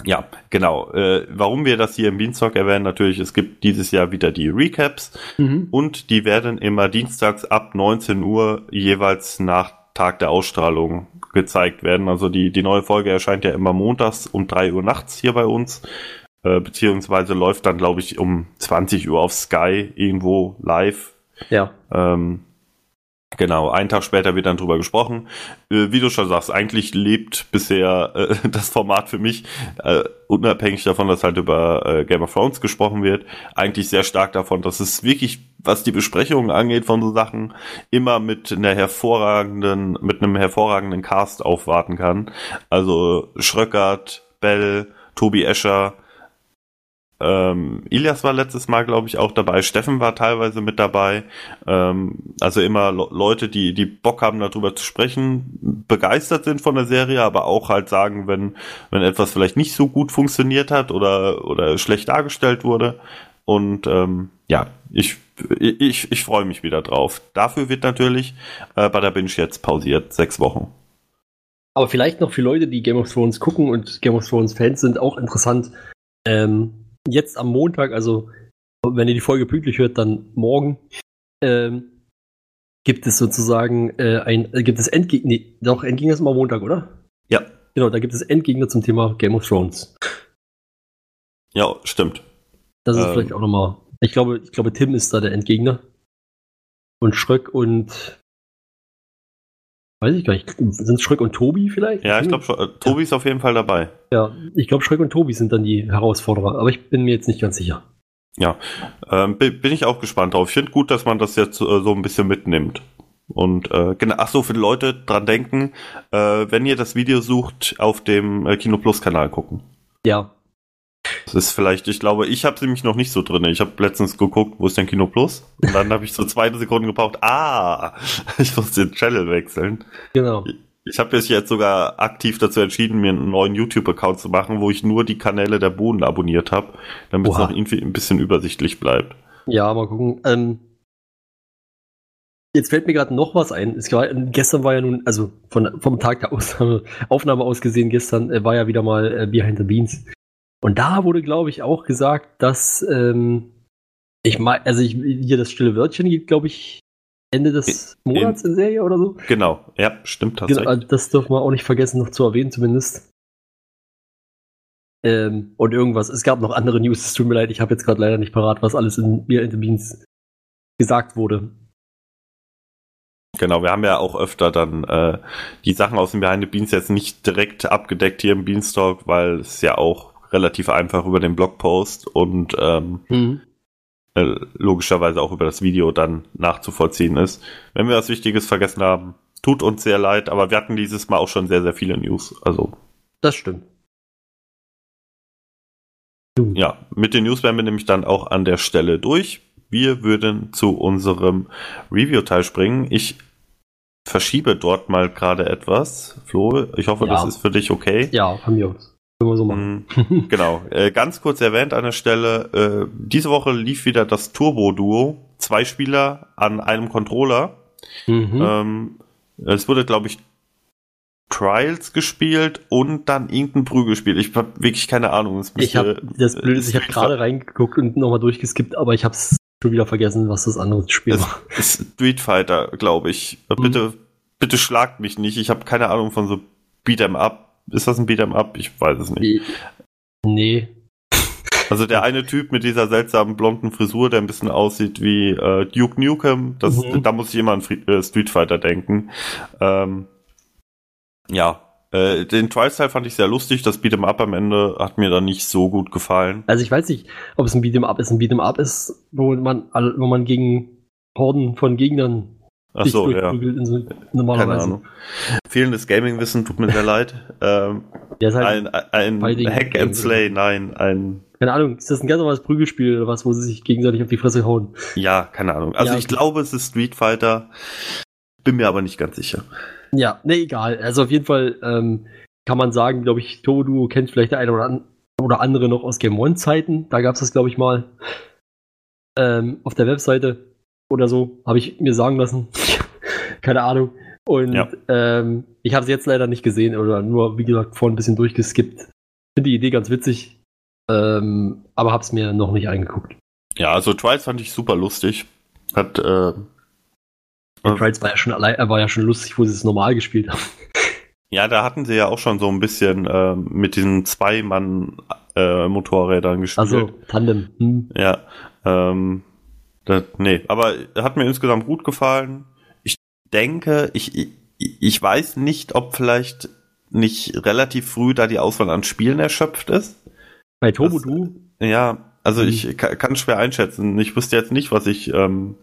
ja, genau. Äh, warum wir das hier im Beanstalk erwähnen, natürlich, es gibt dieses Jahr wieder die Recaps. Mhm. Und die werden immer dienstags ab 19 Uhr jeweils nach Tag der Ausstrahlung gezeigt werden. Also die, die neue Folge erscheint ja immer montags um 3 Uhr nachts hier bei uns. Äh, beziehungsweise läuft dann, glaube ich, um 20 Uhr auf Sky irgendwo live. Ja. Ähm, genau, einen Tag später wird dann drüber gesprochen. Äh, wie du schon sagst, eigentlich lebt bisher äh, [LAUGHS] das Format für mich, äh, unabhängig davon, dass halt über äh, Game of Thrones gesprochen wird, eigentlich sehr stark davon, dass es wirklich, was die Besprechungen angeht von so Sachen, immer mit einer hervorragenden, mit einem hervorragenden Cast aufwarten kann. Also Schröckert, Bell, Tobi Escher, ähm, Ilias war letztes Mal, glaube ich, auch dabei. Steffen war teilweise mit dabei. Ähm, also immer Le Leute, die, die Bock haben, darüber zu sprechen, begeistert sind von der Serie, aber auch halt sagen, wenn, wenn etwas vielleicht nicht so gut funktioniert hat oder, oder schlecht dargestellt wurde. Und ähm, ja, ich, ich, ich freue mich wieder drauf. Dafür wird natürlich äh, bei der Binge jetzt pausiert, sechs Wochen. Aber vielleicht noch für Leute, die Game of Thrones gucken und Game of Thrones Fans sind, auch interessant. Ähm, jetzt am Montag, also wenn ihr die Folge pünktlich hört, dann morgen, ähm, gibt es sozusagen äh, ein, äh, gibt es Endgegner, nee, doch, Endgegner ist immer Montag, oder? Ja. Genau, da gibt es Endgegner zum Thema Game of Thrones. Ja, stimmt. Das ist Ähm. vielleicht auch nochmal, ich glaube, ich glaube, Tim ist da der Endgegner. Und Schröck und weiß ich gar nicht. Sind es Schröck und Tobi vielleicht? Ja, ich glaube. Äh, Tobi ist auf jeden Fall dabei. Ja, ich glaube, Schröck und Tobi sind dann die Herausforderer, aber ich bin mir jetzt nicht ganz sicher. Ähm, bin, bin ich auch gespannt drauf. Ich finde gut, dass man das jetzt äh, so ein bisschen mitnimmt. Und äh, genau, ach so, für die Leute dran denken, äh, wenn ihr das Video sucht, auf dem äh, Kino Plus Kanal gucken. Ja, Das ist vielleicht, ich glaube, ich habe nämlich noch nicht so drin. Ich habe letztens geguckt, wo ist denn Kino Plus? Und dann habe ich so zwei Sekunden gebraucht. Ah, [LAUGHS] ich muss den Channel wechseln. genau. Ich habe mich jetzt sogar aktiv dazu entschieden, mir einen neuen YouTube-Account zu machen, wo ich nur die Kanäle der Bohnen abonniert habe, damit es noch irgendwie ein bisschen übersichtlich bleibt. Ja, mal gucken. Ähm, jetzt fällt mir gerade noch was ein. War, gestern war ja nun, also von, vom Tag der Aufnahme, Aufnahme aus gesehen, gestern äh, war ja wieder mal äh, Behind the Beans. Und da wurde, glaube ich, auch gesagt, dass ähm, ich meine, also ich, hier das stille Wörtchen geht, glaube ich, Ende des Monats in Serie oder so. Genau, ja, stimmt tatsächlich. Genau, das dürfen wir auch nicht vergessen, noch zu erwähnen, zumindest. Ähm, und irgendwas. Es gab noch andere News. Es tut mir leid, ich habe jetzt gerade leider nicht parat, was alles in Beer in the Beans gesagt wurde. Genau, wir haben ja auch öfter dann äh, die Sachen aus dem Behind the Beans jetzt nicht direkt abgedeckt hier im Beanstalk, weil es ja auch relativ einfach über den Blogpost und ähm, äh, logischerweise auch über das Video dann nachzuvollziehen ist. Wenn wir was Wichtiges vergessen haben, tut uns sehr leid, aber wir hatten dieses Mal auch schon sehr, sehr viele News. Also Das stimmt. ja, mit den News wären wir nämlich dann auch an der Stelle durch. Wir würden zu unserem Review-Teil springen. Ich verschiebe dort mal gerade etwas. Flo, ich hoffe, Ja. das ist für dich okay. Ja, von mir aus. Können wir so machen. Mm, genau. Äh, ganz kurz erwähnt an der Stelle, äh, diese Woche lief wieder das Turbo-Duo. Zwei Spieler an einem Controller. Mhm. Ähm, es wurde, glaube ich, Trials gespielt und dann irgendein Prügelspiel. Ich habe wirklich keine Ahnung. Ich habe das Blöde ist, ich habe gerade reingeguckt und nochmal durchgeskippt, aber ich habe es schon wieder vergessen, was das andere Spiel Es- war. Street Fighter, glaube ich. Äh, Mhm. Bitte, bitte schlagt mich nicht. Ich habe keine Ahnung von so Beat'em Up. Ist das ein Beat'em Up? Ich weiß es nicht. Nee. Also der eine Typ mit dieser seltsamen blonden Frisur, der ein bisschen aussieht wie äh, Duke Nukem, das, Mhm. da muss ich immer an Fri- äh, Street Fighter denken. Ähm, ja, äh, den Trial-Style fand ich sehr lustig. Das Beat'em Up am Ende hat mir dann nicht so gut gefallen. Also ich weiß nicht, ob es ein Beat'em Up ist. Ein Beat'em Up ist, wo man, wo man gegen Horden von Gegnern Ach so, ja. so, Keine normalerweise. Ahnung. Fehlendes Gaming-Wissen, tut mir sehr leid. Ähm, halt, ein ein Hack and Slay, nein, ein keine Ahnung, ist das ein ganz normales Prügelspiel oder was, wo sie sich gegenseitig auf die Fresse hauen? Ja, keine Ahnung. Also Ja, ich glaube, es ist Street Fighter. Bin mir aber nicht ganz sicher. Ja, ne, egal. Also auf jeden Fall ähm, kann man sagen, glaube ich, Todo kennt vielleicht der eine oder, an oder andere noch aus Game One-Zeiten. Da gab es das, glaube ich, mal ähm, auf der Webseite oder so, habe ich mir sagen lassen. [LAUGHS] Keine Ahnung. Und Ja. ähm, ich habe es jetzt leider nicht gesehen oder nur, wie gesagt, vorhin ein bisschen durchgeskippt. Finde die Idee ganz witzig, ähm, aber habe es mir noch nicht angeguckt. Ja, also Trials fand ich super lustig. Hat, äh, Der Trials war ja schon allein, äh, war ja schon lustig, wo sie es normal gespielt haben. [LAUGHS] ja, da hatten sie ja auch schon so ein bisschen äh, mit diesen Zwei-Mann-Motorrädern gespielt. Also Tandem. Hm. Ja, ähm, das, nee, aber hat mir insgesamt gut gefallen. Ich denke, ich, ich, ich weiß nicht, ob vielleicht nicht relativ früh da die Auswahl an Spielen erschöpft ist. Bei Das- Du Ja, also Mhm. ich ka- kann schwer einschätzen. Ich wüsste jetzt nicht, was ich, ähm,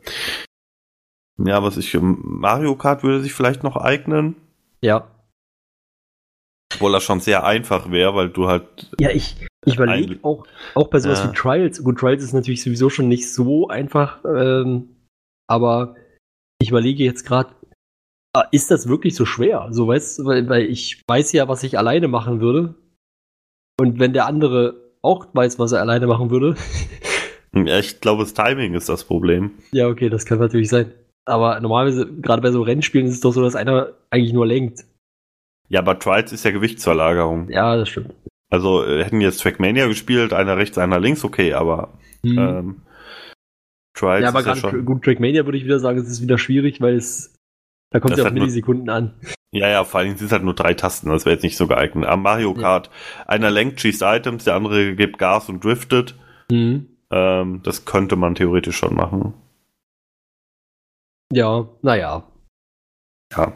ja, was ich, ähm, Mario Kart würde sich vielleicht noch eignen, Ja. obwohl das schon sehr einfach wäre, weil du halt, Ja, ich, ich überlege auch, auch bei sowas Ja. wie Trials. Gut, Trials ist natürlich sowieso schon nicht so einfach, ähm, aber ich überlege jetzt gerade, ist das wirklich so schwer? So weißt du, weil, weil ich weiß ja, was ich alleine machen würde. Und wenn der andere auch weiß, was er alleine machen würde, [LAUGHS] ja, ich glaube, das Timing ist das Problem. ja, okay, das kann natürlich sein. Aber normalerweise, gerade bei so Rennspielen, ist es doch so, dass einer eigentlich nur lenkt. Ja, aber Trials ist ja Gewichtsverlagerung. Ja, das stimmt. Also äh, hätten jetzt Trackmania gespielt, einer rechts, einer links, okay, aber ähm, Trials Mhm. ja, aber ja gerade schon. gut, Trackmania würde ich wieder sagen, es ist wieder schwierig, weil es da kommt es ja auf hat nur- Millisekunden an. Ja, ja, vor allen Dingen sind es halt nur drei Tasten, das wäre jetzt nicht so geeignet. Am Mario Ja. Kart, einer lenkt, schießt Items, der andere gibt Gas und driftet. Mhm. Ähm, das könnte man theoretisch schon machen. Ja, naja. gibt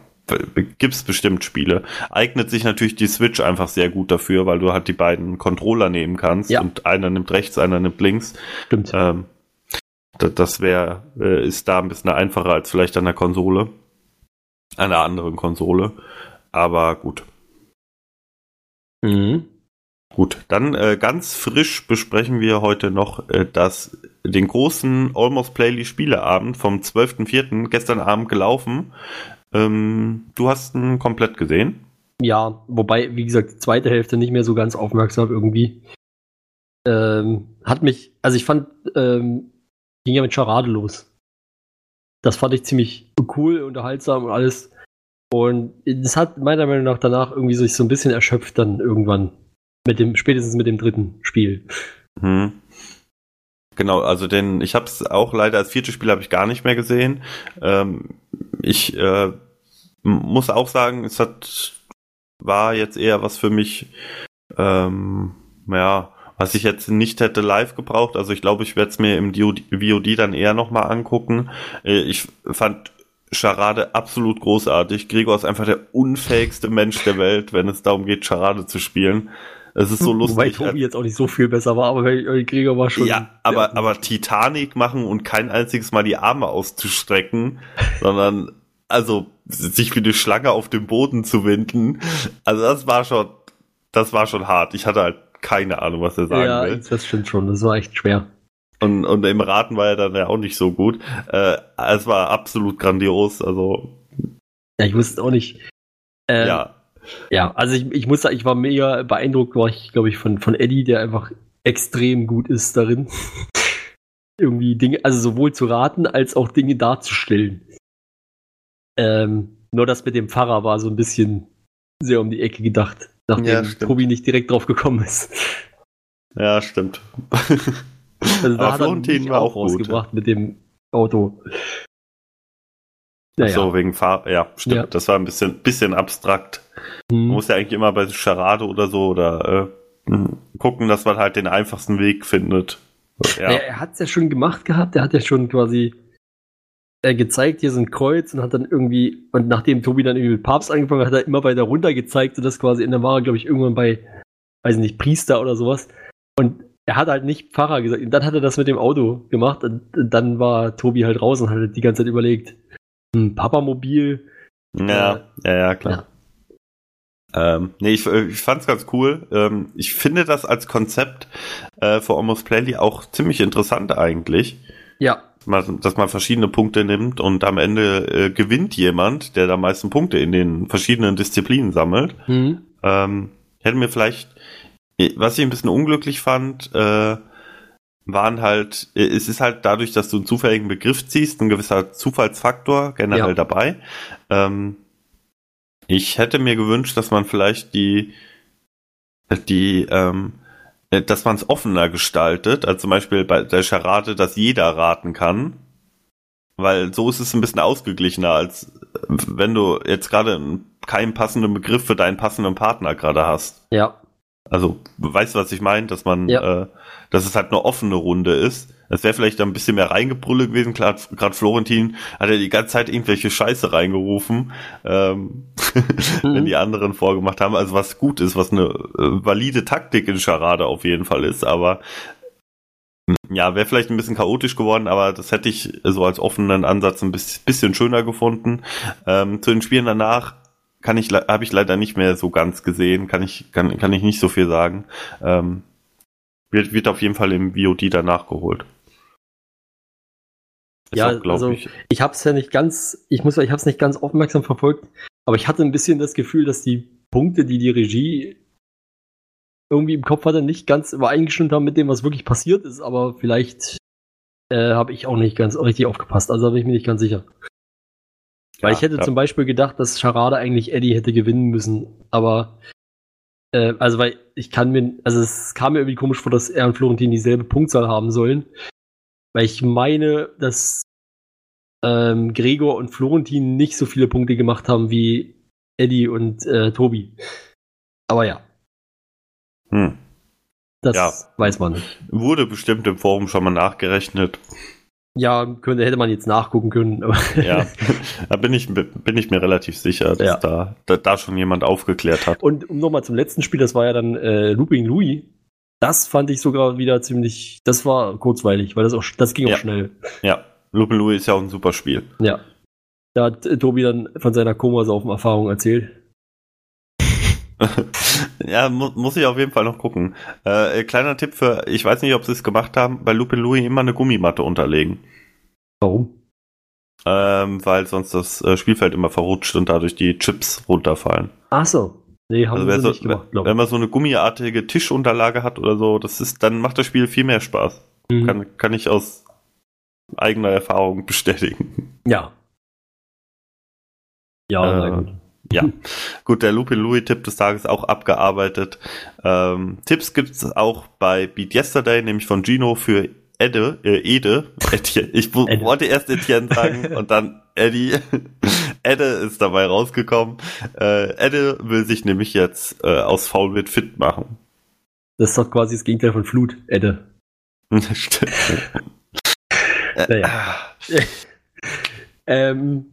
es bestimmt Spiele. Eignet sich natürlich die Switch einfach sehr gut dafür, weil du halt die beiden Controller nehmen kannst Ja. und einer nimmt rechts, einer nimmt links. Stimmt. Ähm, da- das wäre, äh, ist da ein bisschen einfacher als vielleicht an der Konsole. An einer anderen Konsole. Aber gut. Mhm. Gut, dann äh, ganz frisch besprechen wir heute noch äh, das, den großen Almost Playly Spieleabend vom 12.04. gestern Abend gelaufen. Ähm, du hast ihn komplett gesehen. Ja, wobei, wie gesagt, die zweite Hälfte nicht mehr so ganz aufmerksam irgendwie. Ähm, hat mich, also ich fand, ähm, ging ja mit Charade los. Das fand ich ziemlich cool, unterhaltsam und alles. Und es hat meiner Meinung nach danach irgendwie sich so ein bisschen erschöpft dann irgendwann. Mit dem, spätestens mit dem dritten Spiel. Hm. Genau, also den, ich habe es auch leider als viertes Spiel habe ich gar nicht mehr gesehen. Ähm, ich äh, muss auch sagen, es hat war jetzt eher was für mich, ähm, ja, was ich jetzt nicht hätte live gebraucht. Also ich glaube, ich werde es mir im VOD, VOD dann eher nochmal angucken. Äh, ich fand Charade absolut großartig. Gregor ist einfach der unfähigste Mensch der Welt, wenn es darum geht, Charade zu spielen. Es ist so lustig. Wobei Tobi jetzt auch nicht so viel besser war, aber Gregor war schon. Ja, aber, aber Titanic machen und kein einziges Mal die Arme auszustrecken, [LAUGHS] sondern also sich wie eine Schlange auf dem Boden zu winden. Also das war schon, das war schon hart. Ich hatte halt keine Ahnung, was er sagen ja, will. das stimmt schon. Das war echt schwer. Und, und im Raten war er dann ja auch nicht so gut. Äh, es war absolut grandios. Also Ja, ich wusste auch nicht. Ähm, ja, Ja, also ich, ich muss sagen, ich war mega beeindruckt, war ich, glaube ich, von, von Eddie, der einfach extrem gut ist darin. [LAUGHS] Irgendwie Dinge, also sowohl zu raten als auch Dinge darzustellen. Ähm, nur das mit dem Pfarrer war so ein bisschen sehr um die Ecke gedacht, nachdem Ja. Tobi nicht direkt drauf gekommen ist. ja, stimmt. Also Aber hat er Florentin mich war auch gut. rausgebracht mit dem Auto. Naja. So wegen Fahr ja, stimmt. Ja. Das war ein bisschen, bisschen abstrakt. Hm. Man muss ja eigentlich immer bei Charade oder so oder äh, mh, gucken, dass man halt den einfachsten Weg findet. Ja, Naja, er hat es ja schon gemacht gehabt, er hat ja schon quasi äh, gezeigt, hier ist ein Kreuz und hat dann irgendwie, und nachdem Tobi dann irgendwie mit Papst angefangen hat, hat er immer weiter runter gezeigt und das quasi, und dann war er, glaube ich, irgendwann bei, weiß nicht, Priester oder sowas. Und er hat halt nicht Pfarrer gesagt. Und dann hat er das mit dem Auto gemacht und dann war Tobi halt raus und hat halt die ganze Zeit überlegt, hm, Papamobil. ja, ja, ja, klar. Ähm, nee, ich, äh, ich fand's ganz cool. Ähm, ich finde das als Konzept äh, für Almost Playly auch ziemlich interessant eigentlich. Ja. Man, dass man verschiedene Punkte nimmt und am Ende äh, gewinnt jemand, der da meisten Punkte in den verschiedenen Disziplinen sammelt. Hm. Ähm, hätte mir vielleicht, was ich ein bisschen unglücklich fand, äh, waren halt, äh, es ist halt dadurch, dass du einen zufälligen Begriff ziehst, ein gewisser Zufallsfaktor generell Ja. dabei. Ähm, ich hätte mir gewünscht, dass man vielleicht die, die, ähm, äh, dass man es offener gestaltet, also zum Beispiel bei der Charade, dass jeder raten kann. Weil so ist es ein bisschen ausgeglichener, als äh, wenn du jetzt gerade einen- keinen passenden Begriff für deinen passenden Partner gerade hast. Ja. Also, weißt du, was ich meine? Dass man, Ja. äh, dass es halt eine offene Runde ist. Es wäre vielleicht ein bisschen mehr reingebrülle gewesen. Klar, gerade Florentin hat ja die ganze Zeit irgendwelche Scheiße reingerufen, ähm, [LAUGHS] wenn die anderen vorgemacht haben. Also was gut ist, was eine äh, valide Taktik in Charade auf jeden Fall ist. Aber ja, wäre vielleicht ein bisschen chaotisch geworden, aber das hätte ich so als offenen Ansatz ein bisschen, bisschen schöner gefunden. Ähm, zu den Spielen danach kann ich, habe ich leider nicht mehr so ganz gesehen, kann ich, kann, kann ich nicht so viel sagen. Ähm, wird, wird auf jeden Fall im VOD danach geholt. Ist Ja, auch, also- ich. ich habe es ja nicht ganz, ich muss sagen, ich habe es nicht ganz aufmerksam verfolgt, aber ich hatte ein bisschen das Gefühl, dass die Punkte, die die Regie irgendwie im Kopf hatte, nicht ganz übereingestimmt haben mit dem, was wirklich passiert ist, aber vielleicht äh, habe ich auch nicht ganz richtig aufgepasst, also da bin ich mir nicht ganz sicher. Weil Ja, ich hätte ja. zum Beispiel gedacht, dass Charade eigentlich Eddie hätte gewinnen müssen, aber äh, also weil ich kann mir, also es kam mir irgendwie komisch vor, dass er und Florentin dieselbe Punktzahl haben sollen, weil ich meine, dass ähm, Gregor und Florentin nicht so viele Punkte gemacht haben wie Eddie und äh, Tobi. Aber ja, Hm. das Ja. weiß man. Wurde bestimmt im Forum schon mal nachgerechnet. Ja, könnte, hätte man jetzt nachgucken können. [LAUGHS] Ja, da bin ich, bin ich mir relativ sicher, dass Ja. da, da, da schon jemand aufgeklärt hat. Und um nochmal zum letzten Spiel, das war ja dann äh, Looping Louis. Das fand ich sogar wieder ziemlich, das war kurzweilig, weil das auch, das ging Ja. auch schnell. Ja, Lupin Louis ist ja auch ein super Spiel. Ja. Da hat Tobi dann von seiner Komasaufen-Erfahrung erzählt. [LAUGHS] Ja, mu muss ich auf jeden Fall noch gucken. Äh, kleiner Tipp für, ich weiß nicht, ob sie es gemacht haben, bei Lupin Louis immer eine Gummimatte unterlegen. Warum? Ähm, weil sonst das äh, Spielfeld immer verrutscht und dadurch die Chips runterfallen. Ach so. Nee, haben Also sie so, nicht gemacht, glaube wenn man so eine gummiartige Tischunterlage hat oder so, das ist, dann macht das Spiel viel mehr Spaß. Mhm. Kann, kann ich aus eigener Erfahrung [LAUGHS] bestätigen. Ja. Ja, Äh. Ja, [LAUGHS] gut, der Lupin Louis Tipp des Tages auch abgearbeitet. Ähm, Tipps gibt's auch bei Beat Yesterday, nämlich von Gino für Edde, äh, Ede. [LAUGHS] Etienne. Ich Edde. wollte erst Etienne sagen [LAUGHS] und dann Eddie. Edde ist dabei rausgekommen. Äh, Edde will sich nämlich jetzt äh, aus Foulbit fit machen. Das ist doch quasi das Gegenteil von Flut, Edde. Stimmt. Naja. ähm,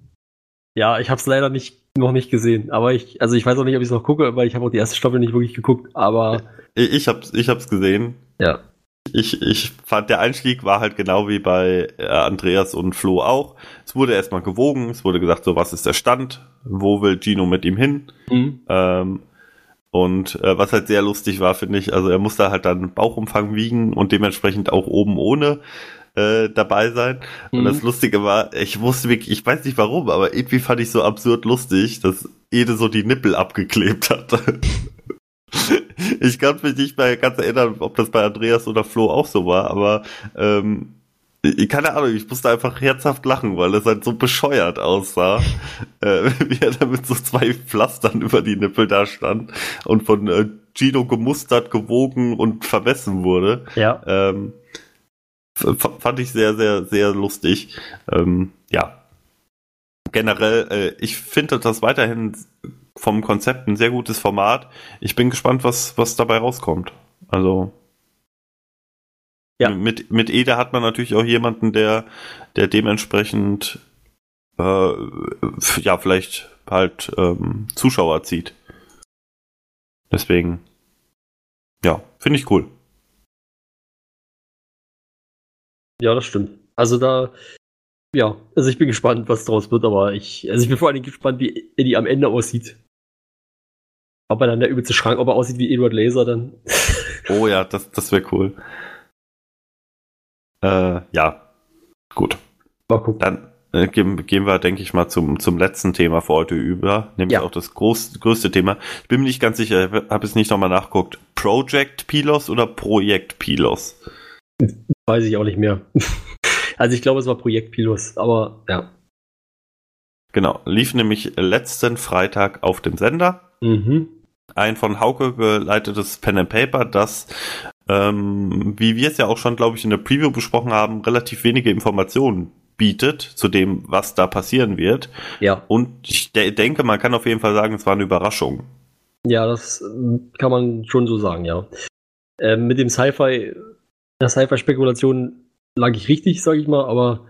ja, ich habe es leider nicht, noch nicht gesehen. Aber ich, also ich weiß auch nicht, ob ich es noch gucke, weil ich habe auch die erste Staffel nicht wirklich geguckt. Aber Ich, ich hab's, ich hab's gesehen. ja, Ich, ich fand, der Einstieg war halt genau wie bei äh, Andreas und Flo auch. Es wurde erstmal gewogen, es wurde gesagt, so was ist der Stand, wo will Gino mit ihm hin? Mhm. Ähm, und äh, was halt sehr lustig war, finde ich, also er musste halt dann Bauchumfang wiegen und dementsprechend auch oben ohne äh, dabei sein. Und Mhm. das Lustige war, ich wusste wirklich, ich weiß nicht warum, aber irgendwie fand ich so absurd lustig, dass Ede so die Nippel abgeklebt hat. [LAUGHS] ich kann mich nicht mehr ganz erinnern, ob das bei Andreas oder Flo auch so war, aber ähm, keine Ahnung, ich musste einfach herzhaft lachen, weil es halt so bescheuert aussah, [LAUGHS] äh, [LAUGHS] wie er da mit so zwei Pflastern über die Nippel da stand und von äh, Gino gemustert, gewogen und vermessen wurde. ja. Ähm, fand ich sehr, sehr, sehr lustig. Ähm, ja. Generell, äh, ich finde das weiterhin vom Konzept ein sehr gutes Format. Ich bin gespannt, was, was dabei rauskommt. Also. Ja. Mit, mit Ede hat man natürlich auch jemanden, der, der dementsprechend, äh, ja, vielleicht halt ähm, Zuschauer zieht. Deswegen, ja, finde ich cool. Ja, das stimmt. Also da, ja, also ich bin gespannt, was draus wird, aber ich, also ich bin vor allem gespannt, wie Eddie am Ende aussieht. Ob er dann der übelste Schrank, ob er aussieht wie Edward Laser dann. [LAUGHS] Oh ja, das, das wäre cool. Äh, ja, gut. Mal gucken. Dann äh, gehen, gehen wir, denke ich mal, zum, zum letzten Thema für heute über, nämlich Ja. auch das groß, größte Thema. Ich bin mir nicht ganz sicher, habe es nicht nochmal nachguckt. Project Pilos oder Projekt Pilos? Weiß ich auch nicht mehr. [LAUGHS] also ich glaube, es war Projekt Pilos, aber ja. Genau, lief nämlich letzten Freitag auf dem Sender. Mhm. ein von Hauke geleitetes Pen and Paper, das, ähm, wie wir es ja auch schon, glaube ich, in der Preview besprochen haben, relativ wenige Informationen bietet zu dem, was da passieren wird. Ja. Und ich de denke, man kann auf jeden Fall sagen, es war eine Überraschung. Ja, das ähm, kann man schon so sagen, ja. Ähm, mit dem Sci-Fi, der Sci-Fi-Spekulation lag ich richtig, sage ich mal, aber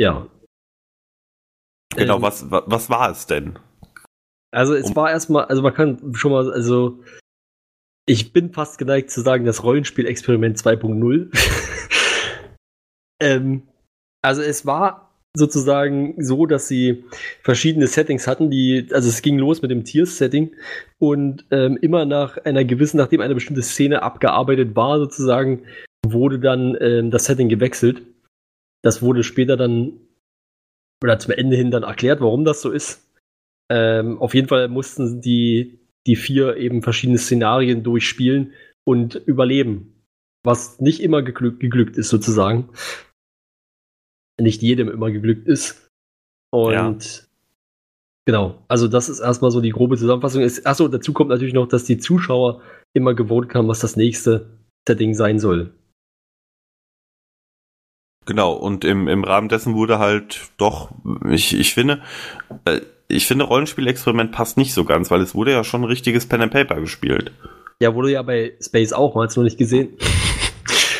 ja. Genau, Ähm, was, wa- was war es denn? Also es Um- war erstmal, also man kann schon mal, also ich bin fast geneigt zu sagen, das Rollenspiel-Experiment 2.0. [LAUGHS] ähm, also es war sozusagen so, dass sie verschiedene Settings hatten, die, also es ging los mit dem Tiers-Setting und ähm, immer nach einer gewissen, nachdem eine bestimmte Szene abgearbeitet war, sozusagen, wurde dann ähm, das Setting gewechselt. Das wurde später dann, oder zum Ende hin dann erklärt, warum das so ist. Ähm, auf jeden Fall mussten die, die vier eben verschiedene Szenarien durchspielen und überleben. Was nicht immer geglück, geglückt ist, sozusagen. Nicht jedem immer geglückt ist. Und genau, also das ist erstmal so die grobe Zusammenfassung. Achso, dazu kommt natürlich noch, dass die Zuschauer immer gewohnt haben, was das nächste Setting sein soll. Genau, und im, im Rahmen dessen wurde halt doch, ich, ich finde, äh, ich finde, Rollenspiel-Experiment passt nicht so ganz, weil es wurde ja schon ein richtiges Pen and Paper gespielt. Ja, wurde ja bei Space auch, mal nur nicht gesehen. [LAUGHS]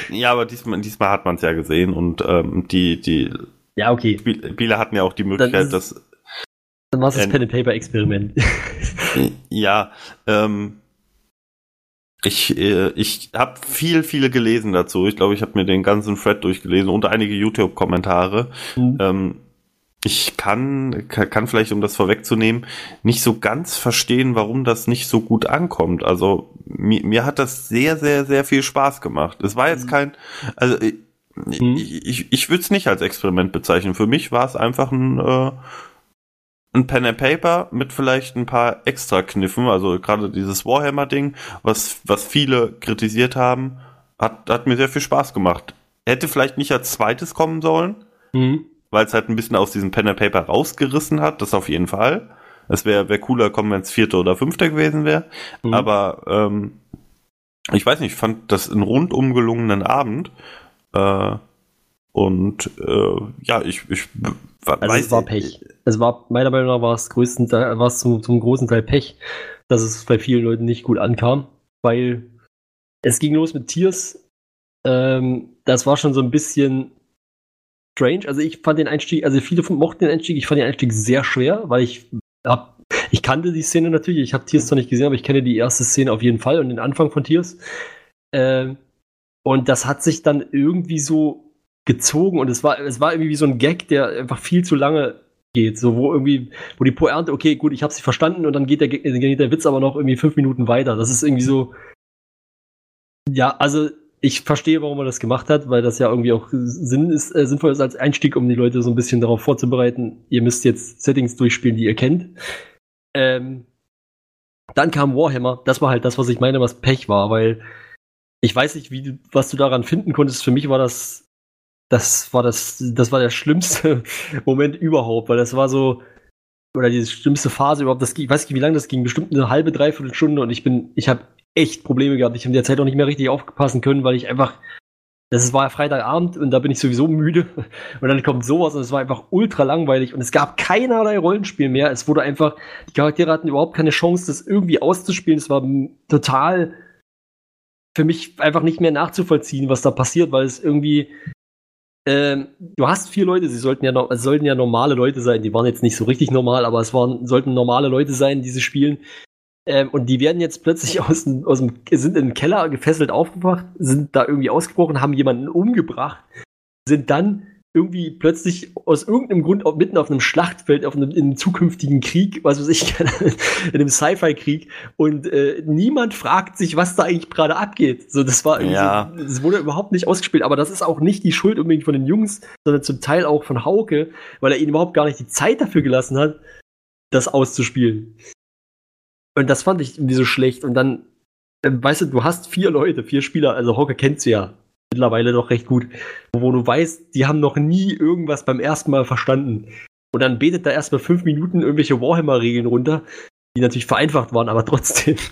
Ja, aber diesmal, diesmal hat man es ja gesehen und ähm, die, die Ja, okay. Spiel- Spieler hatten ja auch die Möglichkeit, ist- das Dann war es das Pen and Paper Experiment. [LAUGHS] Ja, ähm, ich, äh, ich habe viel, viel gelesen dazu. Ich glaube, ich habe mir den ganzen Thread durchgelesen und einige YouTube-Kommentare. Mhm. Ähm, ich kann, kann, vielleicht, um das vorwegzunehmen, nicht so ganz verstehen, warum das nicht so gut ankommt. Also mir, mir hat das sehr, sehr, sehr viel Spaß gemacht. Es war jetzt kein, also ich, Mhm. ich, ich, ich würde es nicht als Experiment bezeichnen. Für mich war es einfach ein, äh, ein Pen and Paper mit vielleicht ein paar extra Kniffen, also gerade dieses Warhammer-Ding, was, was viele kritisiert haben, hat, hat mir sehr viel Spaß gemacht. Hätte vielleicht nicht als zweites kommen sollen, Mhm. weil es halt ein bisschen aus diesem Pen and Paper rausgerissen hat, das auf jeden Fall. Es wäre wär cooler kommen, wenn es vierte oder fünfte gewesen wäre. Mhm. Aber ähm, ich weiß nicht, ich fand das einen rundum gelungenen Abend. Äh, und äh, ja, ich, ich Also es war Pech. Es war, meiner Meinung nach war es größten, war es zum, zum großen Teil Pech, dass es bei vielen Leuten nicht gut ankam, weil es ging los mit Tiers. Ähm, das war schon so ein bisschen strange. Also ich fand den Einstieg, also viele mochten den Einstieg, ich fand den Einstieg sehr schwer, weil ich hab, ich kannte die Szene natürlich, ich habe Tiers zwar nicht gesehen, aber ich kenne die erste Szene auf jeden Fall und den Anfang von Tiers. Ähm, und das hat sich dann irgendwie so gezogen und es war, es war irgendwie wie so ein Gag, der einfach viel zu lange geht. So, wo irgendwie, wo die Pointe, okay, gut, ich habe sie verstanden und dann geht der, geht der Witz aber noch irgendwie fünf Minuten weiter. Das ist irgendwie so. Ja, also ich verstehe, warum er das gemacht hat, weil das ja irgendwie auch Sinn ist, äh, sinnvoll ist als Einstieg, um die Leute so ein bisschen darauf vorzubereiten. Ihr müsst jetzt Settings durchspielen, die ihr kennt. Ähm, dann kam Warhammer. Das war halt das, was ich meine, was Pech war, weil ich weiß nicht, wie du, was du daran finden konntest. Für mich war das, das war das, das war der schlimmste [LAUGHS] Moment überhaupt, weil das war so, oder die schlimmste Phase überhaupt. Das, ich weiß nicht, wie lange das ging, bestimmt eine halbe, dreiviertel Stunde und ich bin, ich habe echt Probleme gehabt. Ich habe in der Zeit auch nicht mehr richtig aufpassen können, weil ich einfach, das war Freitagabend und da bin ich sowieso müde [LAUGHS] und dann kommt sowas und es war einfach ultra langweilig und es gab keinerlei Rollenspiel mehr. Es wurde einfach, die Charaktere hatten überhaupt keine Chance, das irgendwie auszuspielen. Es war total für mich einfach nicht mehr nachzuvollziehen, was da passiert, weil es irgendwie ähm, du hast vier Leute, sie sollten ja sollten ja normale Leute sein, die waren jetzt nicht so richtig normal, aber es waren sollten normale Leute sein, die sie spielen. Ähm, und die werden jetzt plötzlich [LAUGHS] aus aus dem sind in den Keller gefesselt aufgewacht, sind da irgendwie ausgebrochen, haben jemanden umgebracht, sind dann irgendwie plötzlich aus irgendeinem Grund auf, mitten auf einem Schlachtfeld, auf einem, in einem zukünftigen Krieg, was weiß ich, [LAUGHS] in einem Sci-Fi-Krieg und äh, niemand fragt sich, was da eigentlich gerade abgeht. So, das war irgendwie Ja. so, es wurde überhaupt nicht ausgespielt, aber das ist auch nicht die Schuld unbedingt von den Jungs, sondern zum Teil auch von Hauke, weil er ihnen überhaupt gar nicht die Zeit dafür gelassen hat, das auszuspielen. Und das fand ich irgendwie so schlecht. Und dann, äh, weißt du, du hast vier Leute, vier Spieler, also Hauke kennst du ja mittlerweile doch recht gut, wo du weißt, die haben noch nie irgendwas beim ersten Mal verstanden. Und dann betet da erstmal fünf Minuten irgendwelche Warhammer-Regeln runter, die natürlich vereinfacht waren, aber trotzdem. [LAUGHS]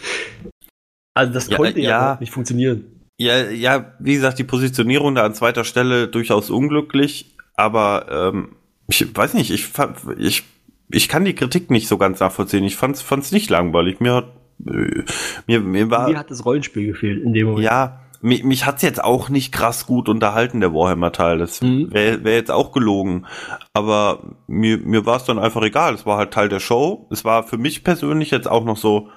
Also das Ja, konnte ja, ja. nicht funktionieren. Ja, ja, wie gesagt, die Positionierung da an zweiter Stelle durchaus unglücklich, aber ähm, ich weiß nicht, ich ich, ich kann die Kritik nicht so ganz nachvollziehen. Ich fand's, fand's nicht langweilig. Mir hat, äh, mir, mir war, Mir hat das Rollenspiel gefehlt in dem Moment. ja, mich, mich hat's jetzt auch nicht krass gut unterhalten, der Warhammer-Teil. Das Mhm. wäre wär jetzt auch gelogen. Aber mir, mir war es dann einfach egal. Es war halt Teil der Show. Es war für mich persönlich jetzt auch noch so,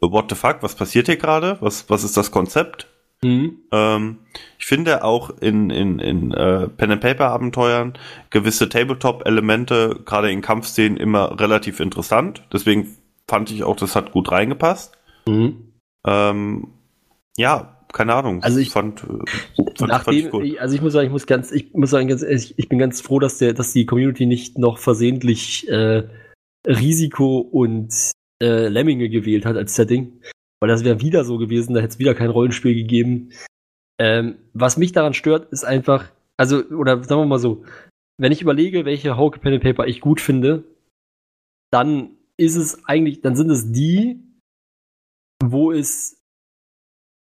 what the fuck, was passiert hier gerade? Was, was ist das Konzept? Mhm. Ähm, ich finde auch in, in, in äh, Pen and Paper Abenteuern gewisse Tabletop-Elemente, gerade in Kampfszenen, immer relativ interessant. Deswegen fand ich auch, das hat gut reingepasst. Mhm. Ähm, ja, keine Ahnung. Also ich- fand, fand, fand Nachdem, ich gut. ich, also ich muss sagen, ich muss ganz, ich muss sagen, ganz ehrlich, ich bin ganz froh, dass der, dass die Community nicht noch versehentlich äh, Risiko und äh, Lemminge gewählt hat als Setting, weil das wäre wieder so gewesen, da hätte es wieder kein Rollenspiel gegeben. Ähm, was mich daran stört, ist einfach, also oder sagen wir mal so, wenn ich überlege, welche Hauke Pen and Paper ich gut finde, dann ist es eigentlich, dann sind es die, wo es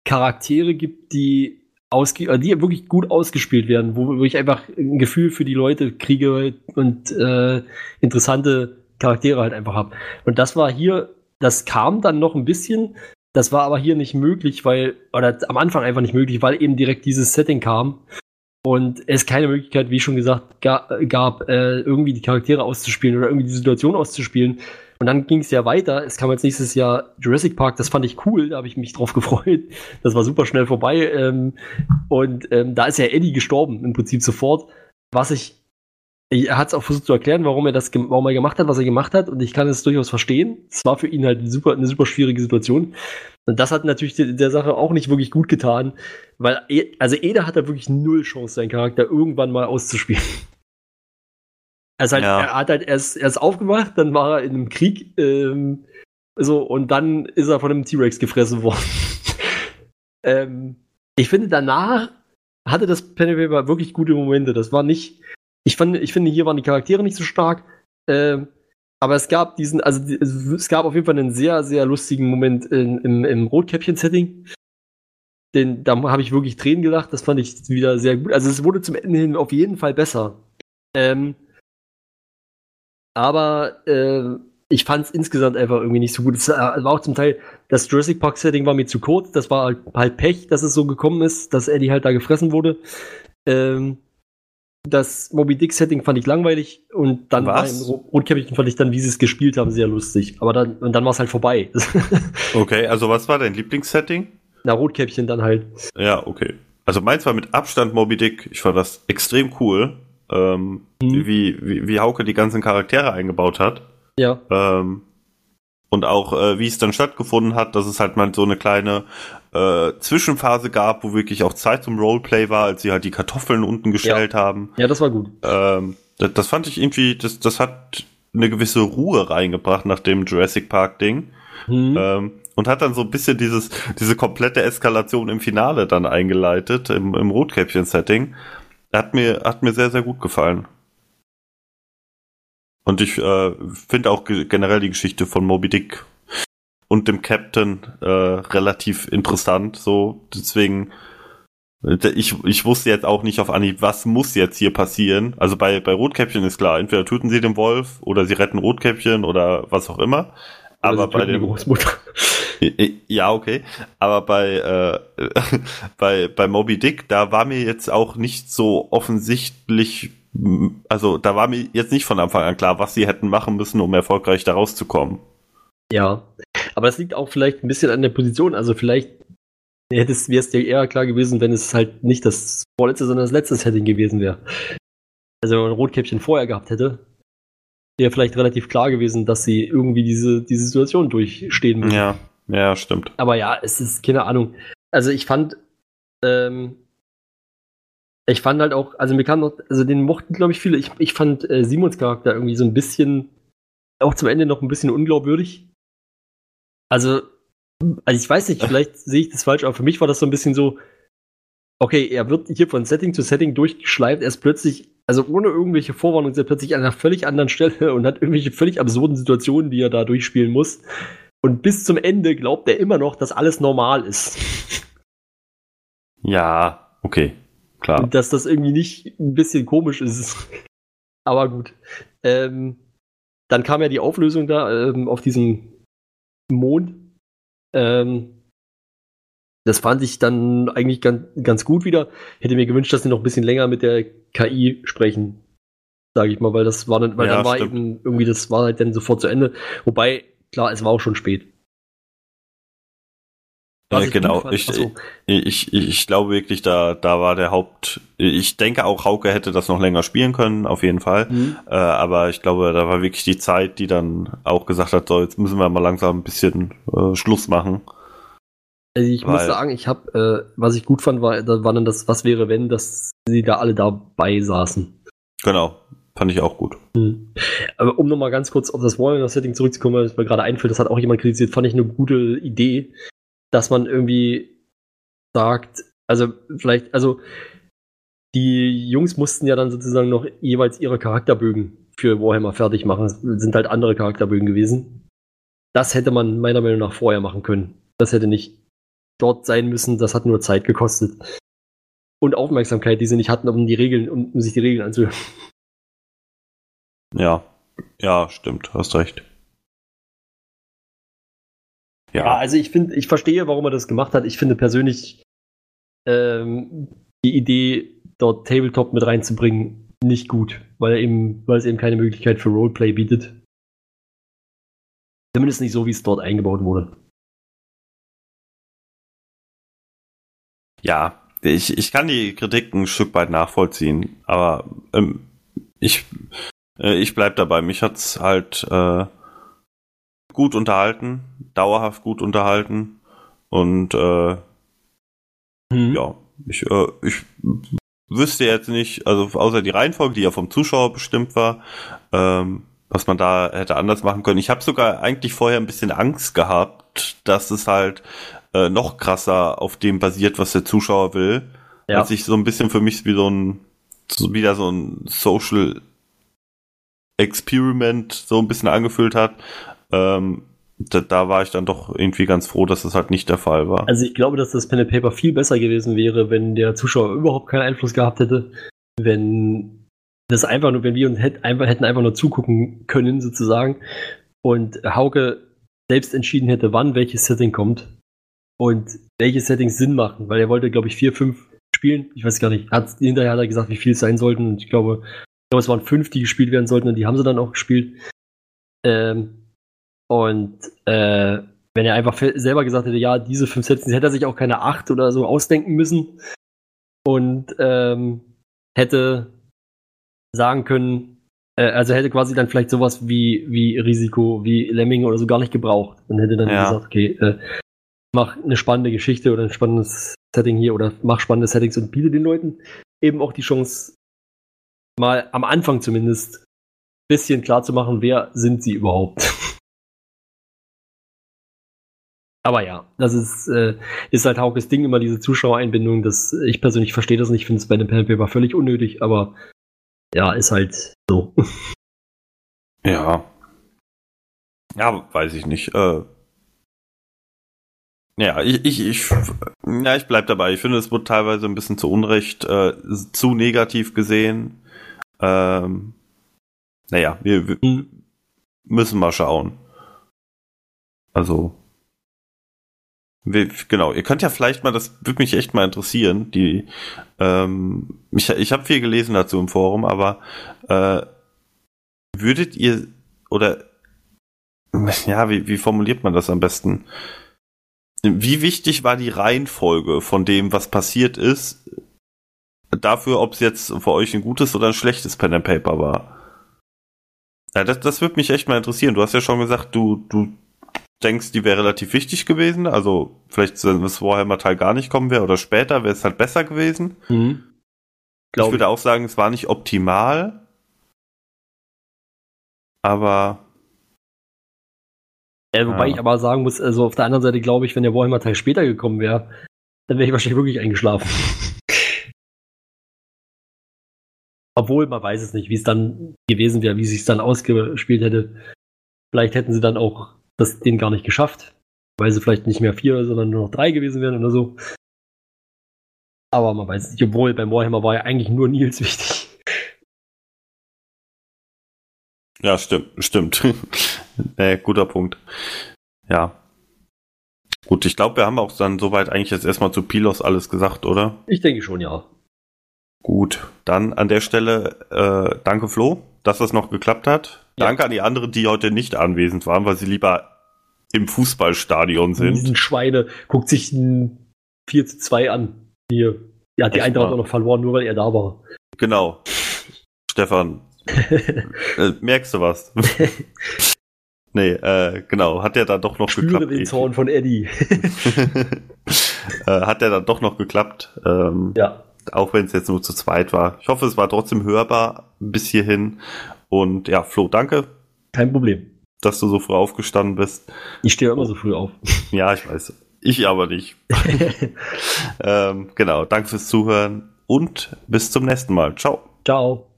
Charaktere gibt, die ausge die wirklich gut ausgespielt werden, wo, wo ich einfach ein Gefühl für die Leute kriege und äh, interessante Charaktere halt einfach habe. Und das war hier, das kam dann noch ein bisschen, Das war aber hier nicht möglich, weil, oder am Anfang einfach nicht möglich, weil eben direkt dieses Setting kam und es keine Möglichkeit, wie schon gesagt, ga, gab, äh, irgendwie die Charaktere auszuspielen oder irgendwie die Situation auszuspielen. Und dann ging es ja weiter. Es kam jetzt nächstes Jahr Jurassic Park, das fand ich cool, da habe ich mich drauf [LAUGHS] gefreut. Das war super schnell vorbei. Ähm, und ähm, da ist ja Eddie gestorben, im Prinzip sofort. Was ich er hat es auch versucht zu erklären, warum er das warum er gemacht hat, was er gemacht hat. Und ich kann es durchaus verstehen. Es war für ihn halt eine super, eine super schwierige Situation. Und das hat natürlich der, der Sache auch nicht wirklich gut getan, weil, e, also Eda hat da wirklich null Chance, seinen Charakter irgendwann mal auszuspielen. Also halt, ja. er hat halt erst, erst aufgemacht, dann war er in einem Krieg, ähm, so, und dann ist er von einem T-Rex gefressen worden. [LAUGHS] ähm, ich finde, danach hatte das Pen Paper wirklich gute Momente. Das war nicht, ich, fand, ich finde, hier waren die Charaktere nicht so stark. Ähm, aber es gab diesen, also es gab auf jeden Fall einen sehr, sehr lustigen Moment in, im, im Rotkäppchen-Setting. Den, da habe ich wirklich Tränen gelacht. Das fand ich wieder sehr gut. Also es wurde zum Ende hin auf jeden Fall besser. Ähm, aber äh, ich fand es insgesamt einfach irgendwie nicht so gut. Es war auch zum Teil, das Jurassic Park Setting war mir zu kurz. Das war halt, halt Pech, dass es so gekommen ist, dass Eddie halt da gefressen wurde. Ähm, das Moby Dick Setting fand ich langweilig und dann Was? Rotkäppchen fand ich dann, wie sie es gespielt haben, sehr lustig. Aber dann, und dann war es halt vorbei. [LAUGHS] okay, also was war dein Lieblingssetting? Na, Rotkäppchen dann halt. Ja, okay. Also meins war mit Abstand Moby Dick. Ich fand das extrem cool, ähm, mhm. wie, wie, wie Hauke die ganzen Charaktere eingebaut hat. Ja. Ähm, und auch äh, wie es dann stattgefunden hat, dass es halt mal so eine kleine äh, Zwischenphase gab, wo wirklich auch Zeit zum Roleplay war, als sie halt die Kartoffeln unten gestellt ja. haben. Ja, das war gut. Ähm, das, das, fand ich irgendwie, das, das hat eine gewisse Ruhe reingebracht nach dem Jurassic Park Ding. Mhm. Ähm, und hat dann so ein bisschen dieses, diese komplette Eskalation im Finale dann eingeleitet, im, im Rotkäppchen-Setting. Hat mir, hat mir sehr, sehr gut gefallen. Und ich äh, finde auch generell die Geschichte von Moby Dick und dem Captain äh, relativ interessant. So, deswegen, äh, ich, ich wusste jetzt auch nicht auf Anhieb, was muss jetzt hier passieren. Also bei, bei Rotkäppchen ist klar, entweder töten sie den Wolf oder sie retten Rotkäppchen oder was auch immer. Oder Aber bei dem Großmutter. [LAUGHS] Ja, okay. Aber bei, äh, [LAUGHS] bei, bei Moby Dick, da war mir jetzt auch nicht so offensichtlich also da war mir jetzt nicht von Anfang an klar, was sie hätten machen müssen, um erfolgreich da rauszukommen. Ja, aber das liegt auch vielleicht ein bisschen an der Position. Also vielleicht wäre es dir eher klar gewesen, wenn es halt nicht das vorletzte, sondern das letzte Setting gewesen wäre. Also ein Rotkäppchen vorher gehabt hätte, wäre vielleicht relativ klar gewesen, dass sie irgendwie diese, diese Situation durchstehen müssen. Ja, ja, stimmt. Aber ja, es ist keine Ahnung. Also ich fand, ähm, ich fand halt auch, also mir kam noch, also den mochten, glaube ich, viele. Ich, ich fand äh, Simons Charakter irgendwie so ein bisschen, auch zum Ende noch ein bisschen unglaubwürdig. Also, also ich weiß nicht, [LAUGHS] vielleicht sehe ich das falsch, aber für mich war das so ein bisschen so, okay, er wird hier von Setting zu Setting durchgeschleift, er ist plötzlich, also ohne irgendwelche Vorwarnung, ist er plötzlich an einer völlig anderen Stelle [LAUGHS] und hat irgendwelche völlig absurden Situationen, die er da durchspielen muss. Und bis zum Ende glaubt er immer noch, dass alles normal ist. Ja, okay. Klar. Und dass das irgendwie nicht ein bisschen komisch ist. [LAUGHS] Aber gut. Ähm, dann kam ja die Auflösung da ähm, auf diesem Mond. Ähm, das fand ich dann eigentlich ganz, ganz gut wieder. Hätte mir gewünscht, dass sie noch ein bisschen länger mit der KI sprechen. Sage ich mal, weil das war dann, weil ja, dann war stimmt. eben irgendwie, das war halt dann sofort zu Ende. Wobei, klar, es war auch schon spät. Ja, genau. Ich, so. ich, ich, ich, glaube wirklich, da, da war der Haupt. Ich denke auch, Hauke hätte das noch länger spielen können, auf jeden Fall. Mhm. Äh, aber ich glaube, da war wirklich die Zeit, die dann auch gesagt hat, so, jetzt müssen wir mal langsam ein bisschen äh, Schluss machen. Also ich Weil, muss sagen, ich habe, äh, was ich gut fand, war, da war dann das, was wäre, wenn, dass sie da alle dabei saßen. Genau, fand ich auch gut. Mhm. Aber um nochmal ganz kurz auf das Warrior-Setting zurückzukommen, es mir gerade einfällt, das hat auch jemand kritisiert, fand ich eine gute Idee dass man irgendwie sagt, also vielleicht, also die Jungs mussten ja dann sozusagen noch jeweils ihre Charakterbögen für Warhammer fertig machen. Das sind halt andere Charakterbögen gewesen. Das hätte man meiner Meinung nach vorher machen können. Das hätte nicht dort sein müssen, das hat nur Zeit gekostet. Und Aufmerksamkeit, die sie nicht hatten, um die Regeln, um sich die Regeln anzuhören. Ja, ja, stimmt, hast recht. Ja, Ja, also ich finde, ich verstehe, warum er das gemacht hat. Ich finde persönlich ähm, die Idee, dort Tabletop mit reinzubringen, nicht gut, weil eben, weil es eben keine Möglichkeit für Roleplay bietet. Zumindest nicht so, wie es dort eingebaut wurde. ja ich, ich kann die Kritik ein Stück weit nachvollziehen, aber ähm, ich, äh, ich bleib dabei. Mich hat's halt äh, gut unterhalten, dauerhaft gut unterhalten und äh, Hm. ja, ich, äh, ich wüsste jetzt nicht, also außer die Reihenfolge, die ja vom Zuschauer bestimmt war, ähm, was man da hätte anders machen können. Ich habe sogar eigentlich vorher ein bisschen Angst gehabt, dass es halt äh, noch krasser auf dem basiert, was der Zuschauer will. Ja. Als sich so ein bisschen für mich wie so ein, so wieder so ein Social Experiment so ein bisschen angefühlt hat. Ähm, da, da war ich dann doch irgendwie ganz froh, dass das halt nicht der Fall war. Also ich glaube, dass das Pen and Paper viel besser gewesen wäre, wenn der Zuschauer überhaupt keinen Einfluss gehabt hätte, wenn das einfach nur, wenn wir uns hätt, einfach, hätten einfach nur zugucken können, sozusagen, und Hauke selbst entschieden hätte, wann welches Setting kommt und welche Settings Sinn machen, weil er wollte, glaube ich, vier, fünf spielen. Ich weiß gar nicht. Hat, hinterher hat er gesagt, wie viel es sein sollten. Und ich glaube, ich glaube, es waren fünf, die gespielt werden sollten und die haben sie dann auch gespielt. Ähm, und äh, wenn er einfach selber gesagt hätte, ja, diese fünf Settings, hätte er sich auch keine acht oder so ausdenken müssen. Und ähm, hätte sagen können, äh, also hätte quasi dann vielleicht sowas wie, wie Risiko, wie Lemming oder so gar nicht gebraucht. Und hätte dann Ja. gesagt, okay, äh, mach eine spannende Geschichte oder ein spannendes Setting hier oder mach spannende Settings und biete den Leuten eben auch die Chance, mal am Anfang zumindest ein bisschen klar zu machen, wer sind sie überhaupt. [LAUGHS] Aber ja, das ist, äh, ist halt Haukes Ding, immer diese Zuschauereinbindung. Das, ich persönlich verstehe das nicht, finde es bei dem Pen Paper völlig unnötig, aber ja, ist halt so. [LAUGHS] Ja. Ja, weiß ich nicht. Äh, ja, ich, ich, ich, ja, ich bleib dabei. Ich finde, es wurde teilweise ein bisschen zu Unrecht äh, zu negativ gesehen. Ähm, naja, wir, wir Hm. müssen mal schauen. Also, genau, ihr könnt ja vielleicht mal, das würde mich echt mal interessieren, die, ähm, ich, ich habe viel gelesen dazu im Forum, aber äh, würdet ihr, oder, ja, wie, wie formuliert man das am besten? Wie wichtig war die Reihenfolge von dem, was passiert ist, dafür, ob es jetzt für euch ein gutes oder ein schlechtes Pen and Paper war? Ja, das, das würde mich echt mal interessieren. Du hast ja schon gesagt, du, du denkst, die wäre relativ wichtig gewesen. Also vielleicht, wenn das Warhammer-Teil gar nicht kommen wäre oder später, wäre es halt besser gewesen. Mhm. ich würde auch sagen, es war nicht optimal. Aber Äh, wobei Ja. ich aber sagen muss, also auf der anderen Seite glaube ich, wenn der Warhammer-Teil später gekommen wäre, dann wäre ich wahrscheinlich wirklich eingeschlafen. [LAUGHS] Obwohl, man weiß es nicht, wie es dann gewesen wäre, wie es sich dann ausgespielt hätte. Vielleicht hätten sie dann auch das den gar nicht geschafft, weil sie vielleicht nicht mehr vier, sondern nur noch drei gewesen wären oder so. Aber man weiß es nicht, obwohl beim Warhammer war ja eigentlich nur Nils [LAUGHS] wichtig. ja, stimmt, stimmt. [LAUGHS] nee, guter Punkt. Ja. Gut, ich glaube, wir haben auch dann soweit eigentlich jetzt erstmal zu Pilos alles gesagt, oder? Ich denke schon, ja. Gut, dann an der Stelle äh, danke Flo, dass das noch geklappt hat. Ja. Danke an die anderen, die heute nicht anwesend waren, weil sie lieber im Fußballstadion sind. Diesen Schweine guckt sich ein 4 zu 2 an. Hier. Ja, die Echt Eintracht mal? hat noch verloren, nur weil er da war. Genau. Stefan, [LAUGHS] äh, merkst du was? [LAUGHS] nee, äh, genau, hat der dann doch noch Spüre geklappt. den Zorn von Eddie. [LAUGHS] äh, hat der dann doch noch geklappt, ähm, ja. auch wenn es jetzt nur zu zweit war. Ich hoffe, es war trotzdem hörbar bis hierhin. Und ja, Flo, danke, Kein Problem. dass du so früh aufgestanden bist. Ich stehe immer so früh auf. [LAUGHS] Ja, ich weiß. Ich aber nicht. [LAUGHS] ähm, genau, danke fürs Zuhören und bis zum nächsten Mal. Ciao. Ciao.